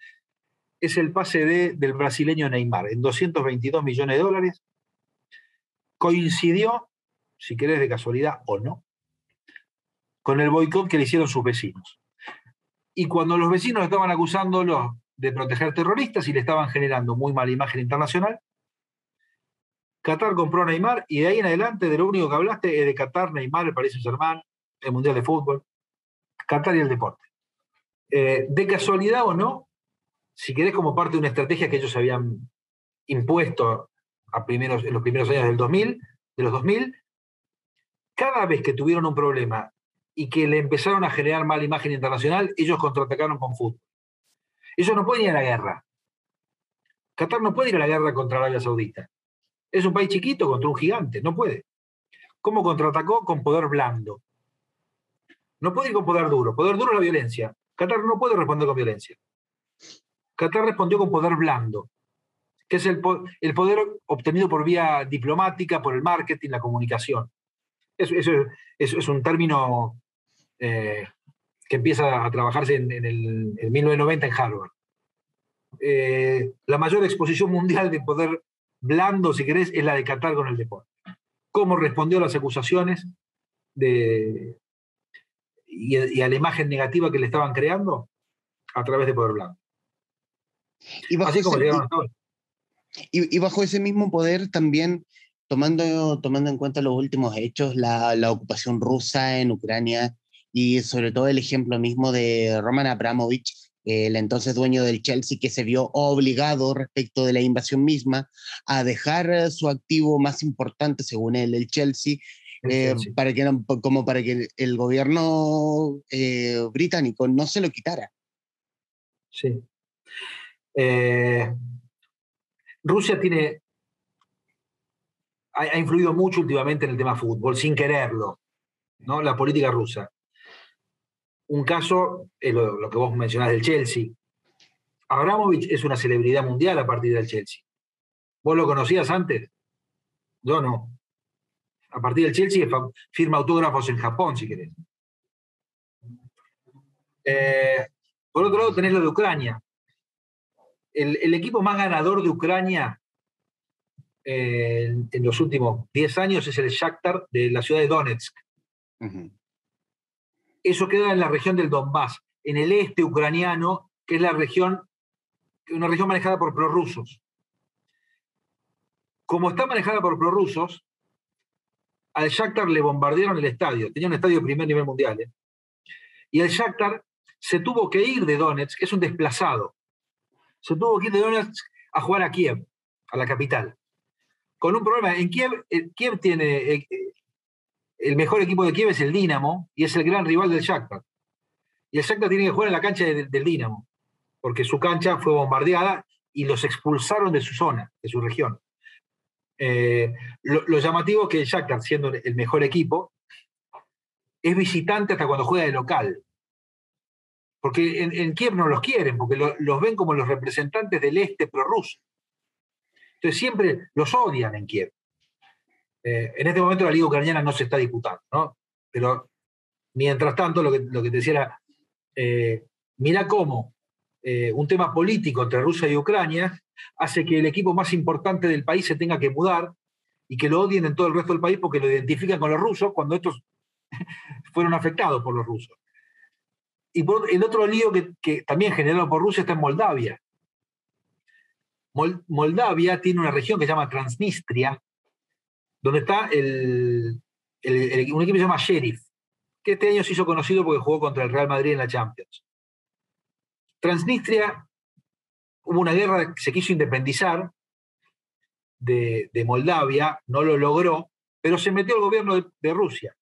es el pase del brasileño Neymar, en 222 millones de dólares. Coincidió, si querés de casualidad o no, con el boicot que le hicieron sus vecinos. Y cuando los vecinos estaban acusándolo de proteger terroristas y le estaban generando muy mala imagen internacional, Qatar compró Neymar y de ahí en adelante de lo único que hablaste es de Qatar, Neymar, el Paris Saint-Germain, el Mundial de Fútbol, Qatar y el deporte. Eh, de casualidad o no, si querés como parte de una estrategia que ellos habían impuesto a primeros, en los primeros años del 2000, de los 2000, cada vez que tuvieron un problema y que le empezaron a generar mala imagen internacional, ellos contraatacaron con fútbol. Ellos no pueden ir a la guerra. Qatar no puede ir a la guerra contra Arabia Saudita. Es un país chiquito contra un gigante, no puede. ¿Cómo contraatacó? Con poder blando. No puede ir con poder duro. Poder duro es la violencia. Qatar no puede responder con violencia. Qatar respondió con poder blando, que es el, poder obtenido por vía diplomática, por el marketing, la comunicación. Eso, es, un término eh, que empieza a trabajarse en, el, 1990 en Harvard. Eh, la mayor exposición mundial de poder blando, si querés, es la de Qatar con el deporte. ¿Cómo respondió a las acusaciones de, y, a la imagen negativa que le estaban creando? A través de poder blando. Y bajo, Así como ese, y, y, bajo ese mismo poder también, tomando, tomando en cuenta los últimos hechos, la, la ocupación rusa en Ucrania y sobre todo el ejemplo mismo de Roman Abramovich, el entonces dueño del Chelsea, que se vio obligado respecto de la invasión misma a dejar eh, su activo más importante, según él, el Chelsea, eh, para que, como para que el gobierno eh, británico no se lo quitara. Sí. Rusia tiene, ha, influido mucho últimamente en el tema fútbol, sin quererlo, ¿no? La política rusa. Un caso es lo, que vos mencionás del Chelsea. Abramovich es una celebridad mundial a partir del Chelsea. ¿Vos lo conocías antes? Yo no. A partir del Chelsea firma autógrafos en Japón, si querés. Eh, por otro lado, tenés lo de Ucrania. El, equipo más ganador de Ucrania eh, en, los últimos 10 años es el Shakhtar de la ciudad de Donetsk. Eso queda en la región del Donbass, en el este ucraniano, que es la región, una región manejada por prorrusos. Como está manejada por prorrusos, al Shakhtar le bombardearon el estadio. Tenía un estadio de primer nivel mundial. ¿eh? Y el Shakhtar se tuvo que ir de Donetsk, que es un desplazado. Se tuvo que ir de Donetsk a jugar a Kiev, a la capital. Con un problema. En Kiev, eh, Kiev tiene, eh, el mejor equipo de Kiev es el Dinamo y es el gran rival del Shakhtar. Y el Shakhtar tiene que jugar en la cancha del Dinamo, porque su cancha fue bombardeada y los expulsaron de su zona, de su región. Eh, lo, llamativo es que el Shakhtar, siendo el mejor equipo, es visitante hasta cuando juega de local. Porque en, Kiev no los quieren, porque los ven como los representantes del este prorruso. Entonces siempre los odian en Kiev. Eh, en este momento la Liga Ucraniana no se está disputando, ¿no? Pero mientras tanto, lo que, lo que te decía era, eh, mira cómo eh, un tema político entre Rusia y Ucrania hace que el equipo más importante del país se tenga que mudar y que lo odien en todo el resto del país porque lo identifican con los rusos cuando estos fueron afectados por los rusos. Y el otro lío que, también generado por Rusia está en Moldavia. Moldavia tiene una región que se llama Transnistria, donde está el, un equipo que se llama Sheriff, que este año se hizo conocido porque jugó contra el Real Madrid en la Champions. Transnistria, hubo una guerra que se quiso independizar de, Moldavia, no lo logró, pero se metió el gobierno de, de Rusia.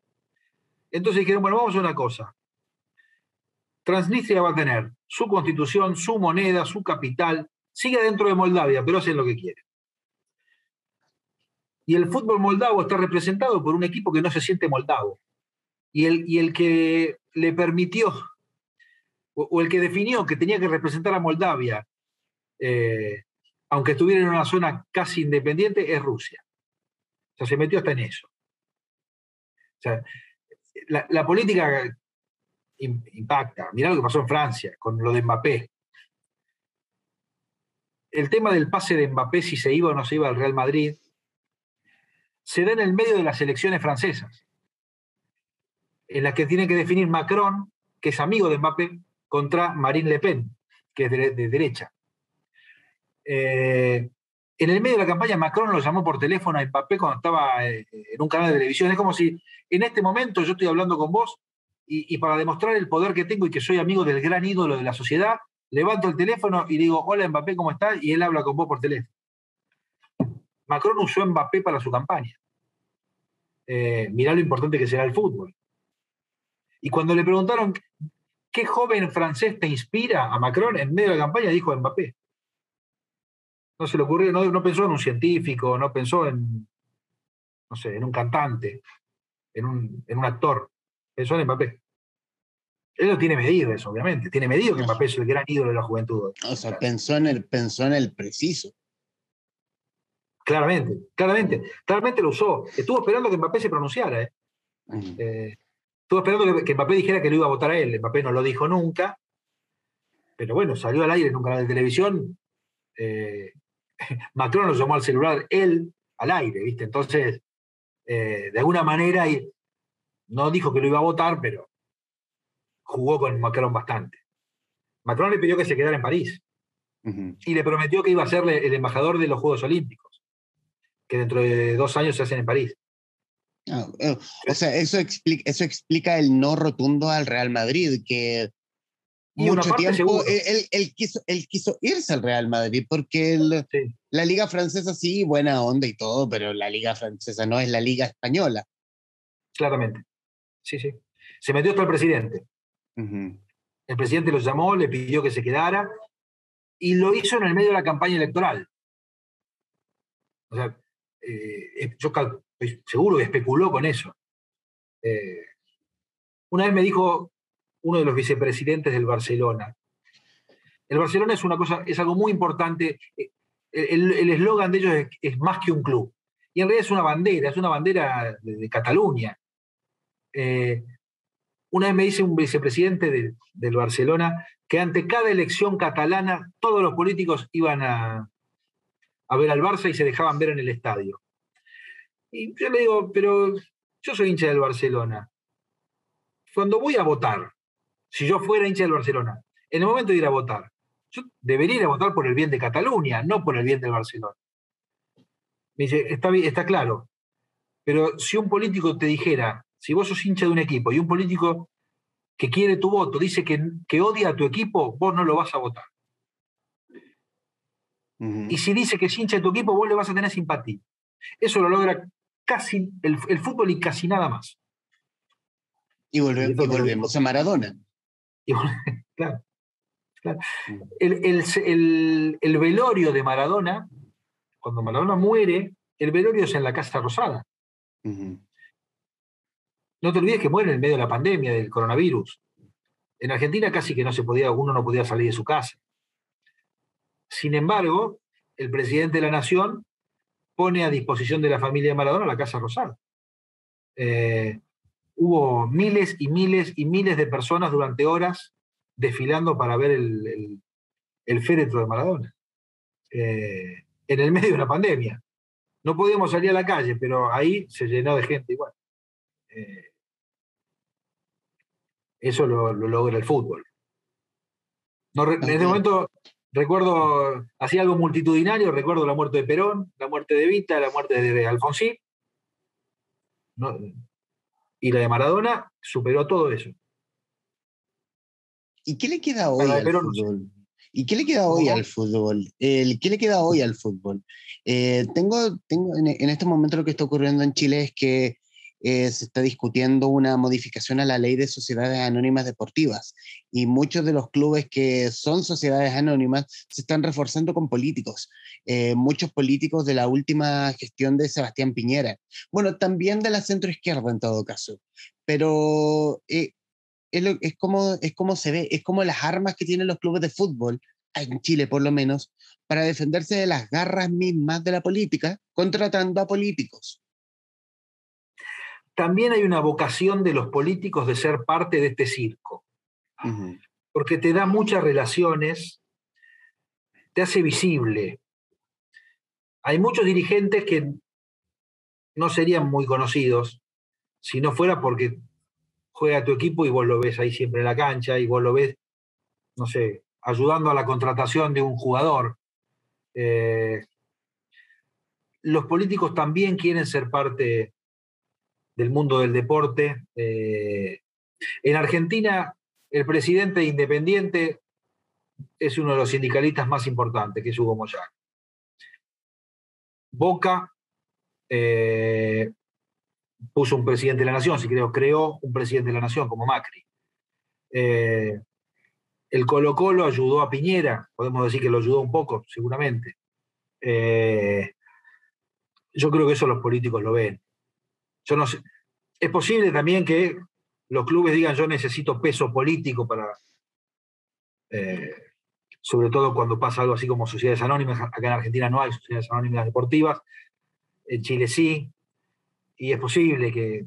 Entonces dijeron, bueno, vamos a una cosa. Transnistria va a tener su constitución, su moneda, su capital, sigue dentro de Moldavia, pero hacen lo que quieren. Y el fútbol moldavo está representado por un equipo que no se siente moldavo. Y el, y el que le permitió, o, el que definió que tenía que representar a Moldavia, eh, aunque estuviera en una zona casi independiente, es Rusia. O sea, se metió hasta en eso. sea, la, política impacta. Mirá lo que pasó en Francia con lo de Mbappé. El tema del pase de Mbappé, si se iba o no se iba al Real Madrid, se da en el medio de las elecciones francesas, en las que tiene que definir Macron, que es amigo de Mbappé, contra Marine Le Pen, que es de, derecha. Eh, en el medio de la campaña, Macron lo llamó por teléfono a Mbappé cuando estaba eh, en un canal de televisión. Es como si en este momento yo estoy hablando con vos y, para demostrar el poder que tengo y que soy amigo del gran ídolo de la sociedad, levanto el teléfono y digo, hola Mbappé, ¿cómo estás? Y él habla con vos por teléfono. Macron usó Mbappé para su campaña. Eh, mirá lo importante que será el fútbol. Y cuando le preguntaron, ¿qué joven francés te inspira a Macron en medio de la campaña? Dijo Mbappé. No se le ocurrió, no, pensó en un científico, no pensó en, no sé, en un cantante, en un, en un actor. Pensó en Mbappé. Él lo tiene medido eso, obviamente. Tiene medido que Mbappé es el gran ídolo de la juventud. O sea, pensó en el, pensó en el preciso. Claramente, claramente. Claramente lo usó. Estuvo esperando que Mbappé se pronunciara. ¿eh? eh estuvo esperando que, Mbappé dijera que lo iba a votar a él. Mbappé no lo dijo nunca. Pero bueno, salió al aire en un canal de televisión eh, Macron lo llamó al celular él al aire, ¿viste? Entonces, de alguna manera, no dijo que lo iba a votar, pero jugó con Macron bastante. Macron le pidió que se quedara en París y le prometió que iba a ser el embajador de los Juegos Olímpicos, que dentro de dos años se hacen en París. Ah, eh, o sea, eso explica, eso explica el no rotundo al Real Madrid, que mucho tiempo él, quiso, él quiso irse al Real Madrid porque la liga francesa sí, buena onda y todo, pero la liga francesa no es la liga española. Claramente. Sí, sí. Se metió hasta el presidente. El presidente lo llamó, le pidió que se quedara y lo hizo en el medio de la campaña electoral. O sea, eh, yo estoy seguro que especuló con eso. Eh, una vez me dijo, uno de los vicepresidentes del Barcelona. El Barcelona es una cosa, es algo muy importante. El eslogan de ellos es, más que un club. Y en realidad es una bandera, es una bandera de, Cataluña. Eh, una vez me dice un vicepresidente del Barcelona que ante cada elección catalana todos los políticos iban a, ver al Barça y se dejaban ver en el estadio. Y yo le digo, pero yo soy hincha del Barcelona. Cuando voy a votar, si yo fuera hincha del Barcelona, en el momento de ir a votar, yo debería ir a votar por el bien de Cataluña, no por el bien del Barcelona. Me dice, está claro, pero si un político te dijera, si vos sos hincha de un equipo y un político que quiere tu voto dice que, que odia a tu equipo, vos no lo vas a votar. Y si dice que es hincha de tu equipo, vos le vas a tener simpatía. Eso lo logra casi el, fútbol y casi nada más. y volvemos a Maradona. claro, mm. El, velorio de Maradona, cuando Maradona muere, el velorio es en la Casa Rosada. No te olvides que muere en medio de la pandemia del coronavirus. En Argentina casi que no se podía, uno no podía salir de su casa. Sin embargo, el presidente de la nación pone a disposición de la familia de Maradona la Casa Rosada. Eh, hubo miles y miles y miles de personas durante horas desfilando para ver el, féretro de Maradona. Eh, en el medio de una pandemia. No podíamos salir a la calle, pero ahí se llenó de gente igual. Eh, eso lo, logra el fútbol. en ese momento recuerdo, hacía algo multitudinario, recuerdo la muerte de Perón, la muerte de Vita, la muerte de Alfonsín. No, y la de Maradona superó todo eso. ¿Y qué le queda hoy al fútbol? ¿Y qué le queda hoy al fútbol? El, ¿Qué le queda hoy al fútbol? Eh, tengo, tengo en, este momento lo que está ocurriendo en Chile es que eh, se está discutiendo una modificación a la ley de sociedades anónimas deportivas y muchos de los clubes que son sociedades anónimas se están reforzando con políticos. Eh, muchos políticos de la última gestión de Sebastián Piñera. Bueno, también de la centro izquierda en todo caso, pero eh, es, como, es como se ve, es como las armas que tienen los clubes de fútbol, en Chile por lo menos, para defenderse de las garras mismas de la política, contratando a políticos. También hay una vocación de los políticos de ser parte de este circo, porque te da muchas relaciones, te hace visible. Hay muchos dirigentes que no serían muy conocidos si no fuera porque juega tu equipo y vos lo ves ahí siempre en la cancha y vos lo ves, no sé, ayudando a la contratación de un jugador. Eh, los políticos también quieren ser parte del mundo del deporte. Eh, en Argentina, el presidente independiente es uno de los sindicalistas más importantes, que es Hugo Moyano. Boca eh, puso un presidente de la nación, si creo, creó un presidente de la nación como Macri. Eh, el Colo Colo ayudó a Piñera, podemos decir que lo ayudó un poco, seguramente. Yo creo que eso los políticos lo ven. Yo no sé. Es posible también que los clubes digan yo necesito peso político para, eh, sobre todo cuando pasa algo así como sociedades anónimas, acá en Argentina no hay sociedades anónimas deportivas, en Chile sí, y es posible que,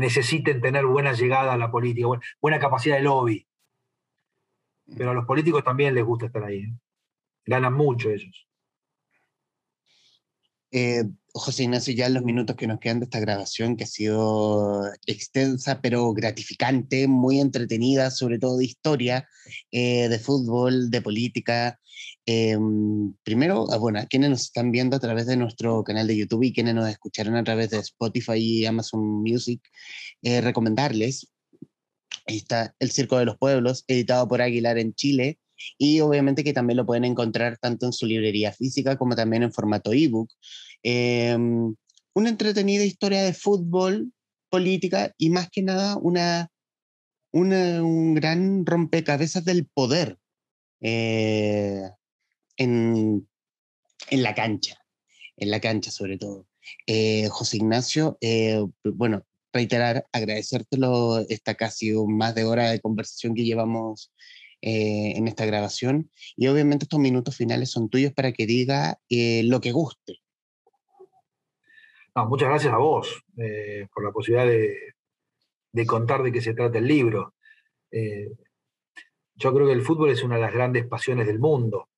necesiten tener buena llegada a la política, buena, capacidad de lobby. Pero a los políticos también les gusta estar ahí. ¿eh? Ganan mucho ellos. Eh, José Ignacio, ya en los minutos que nos quedan de esta grabación, que ha sido extensa pero gratificante, muy entretenida, sobre todo de historia, eh, de fútbol, de política. Em, primero, ah, bueno, quienes nos están viendo a través de nuestro canal de YouTube y quienes nos escucharon a través de Spotify y Amazon Music, eh, recomendarles. Ahí está El Circo de los Pueblos, editado por Aguilar en Chile, y obviamente que también lo pueden encontrar tanto en su librería física como también en formato ebook. Eh, una entretenida historia de fútbol, política y más que nada una, un gran rompecabezas del poder eh, en, en, la cancha, en la cancha sobre todo. Eh, José Ignacio, eh, bueno, reiterar, agradecértelo esta casi más de hora de conversación que llevamos en esta grabación. Y obviamente estos minutos finales son tuyos para que diga lo que guste. Muchas gracias a vos eh, por la posibilidad de, contar de qué se trata el libro. yo creo que el fútbol es una de las grandes pasiones del mundo.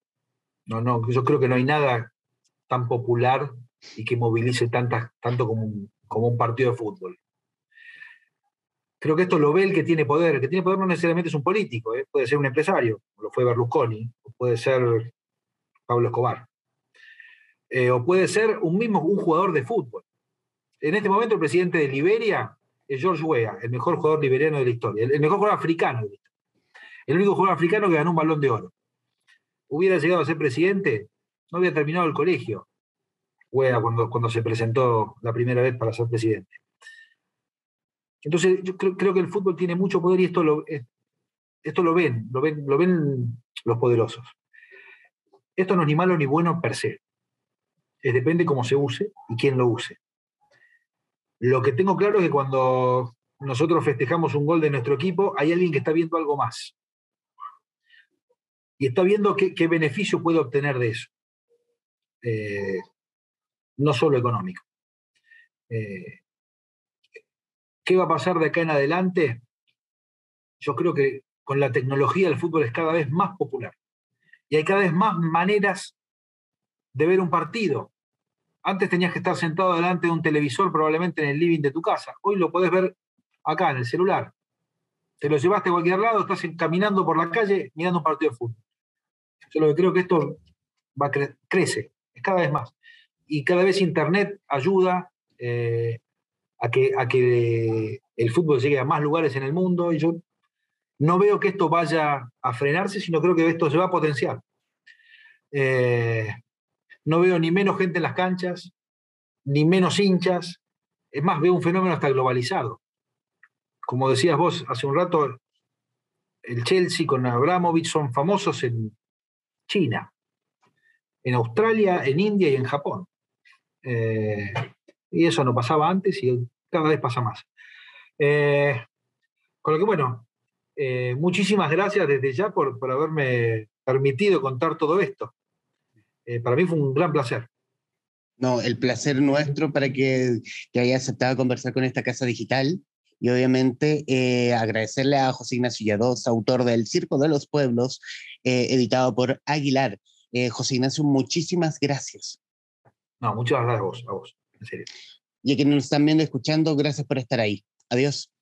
No, no, yo creo que no hay nada tan popular y que movilice tanto como como un partido de fútbol creo que esto lo ve el que tiene poder. El que tiene poder no necesariamente es un político, ¿eh? puede ser un empresario, lo fue Berlusconi, o puede ser Pablo Escobar, eh, o puede ser un mismo un jugador de fútbol. En este momento el presidente de Liberia es George Weah, el mejor jugador liberiano de la historia, el, mejor jugador africano. El único jugador africano que ganó un balón de oro. Hubiera llegado a ser presidente, no había terminado el colegio, Weah, cuando, cuando se presentó la primera vez para ser presidente. Entonces, yo creo, que el fútbol tiene mucho poder y esto lo, eh, esto lo ven, lo ven, lo ven los poderosos. Esto no es ni malo ni bueno per se. Es, depende cómo se use y quién lo use. Lo que tengo claro es que cuando nosotros festejamos un gol de nuestro equipo, hay alguien que está viendo algo más. Y está viendo qué, beneficio puede obtener de eso. Eh, no solo económico. Eh, ¿Qué va a pasar de acá en adelante? Yo creo que con la tecnología el fútbol es cada vez más popular. Y hay cada vez más maneras de ver un partido. Antes tenías que estar sentado delante de un televisor, probablemente en el living de tu casa. Hoy lo podés ver acá, en el celular. Te lo llevaste a cualquier lado, estás caminando por la calle mirando un partido de fútbol. Yo lo que creo que esto crece, es cada vez más. Y cada vez Internet ayuda, eh, a que, a que el fútbol llegue a más lugares en el mundo y yo no veo que esto vaya a frenarse, sino creo que esto se va a potenciar. Eh, no veo ni menos gente en las canchas, ni menos hinchas, es más, veo un fenómeno hasta globalizado. Como decías vos hace un rato, el Chelsea con Abramovich son famosos en China, en Australia, en India y en Japón. Eh, y eso no pasaba antes y cada vez pasa más. Eh, con lo que, bueno, eh, muchísimas gracias desde ya por, haberme permitido contar todo esto. Eh, para mí fue un gran placer. No, el placer nuestro para que, que haya aceptado conversar con esta casa digital y obviamente eh, agradecerle a José Ignacio Yados, autor del Circo de los Pueblos, eh, editado por Aguilar. Eh, José Ignacio, muchísimas gracias. No, muchas gracias a vos, a vos, en serio. Y a quienes nos están viendo escuchando, gracias por estar ahí. Adiós.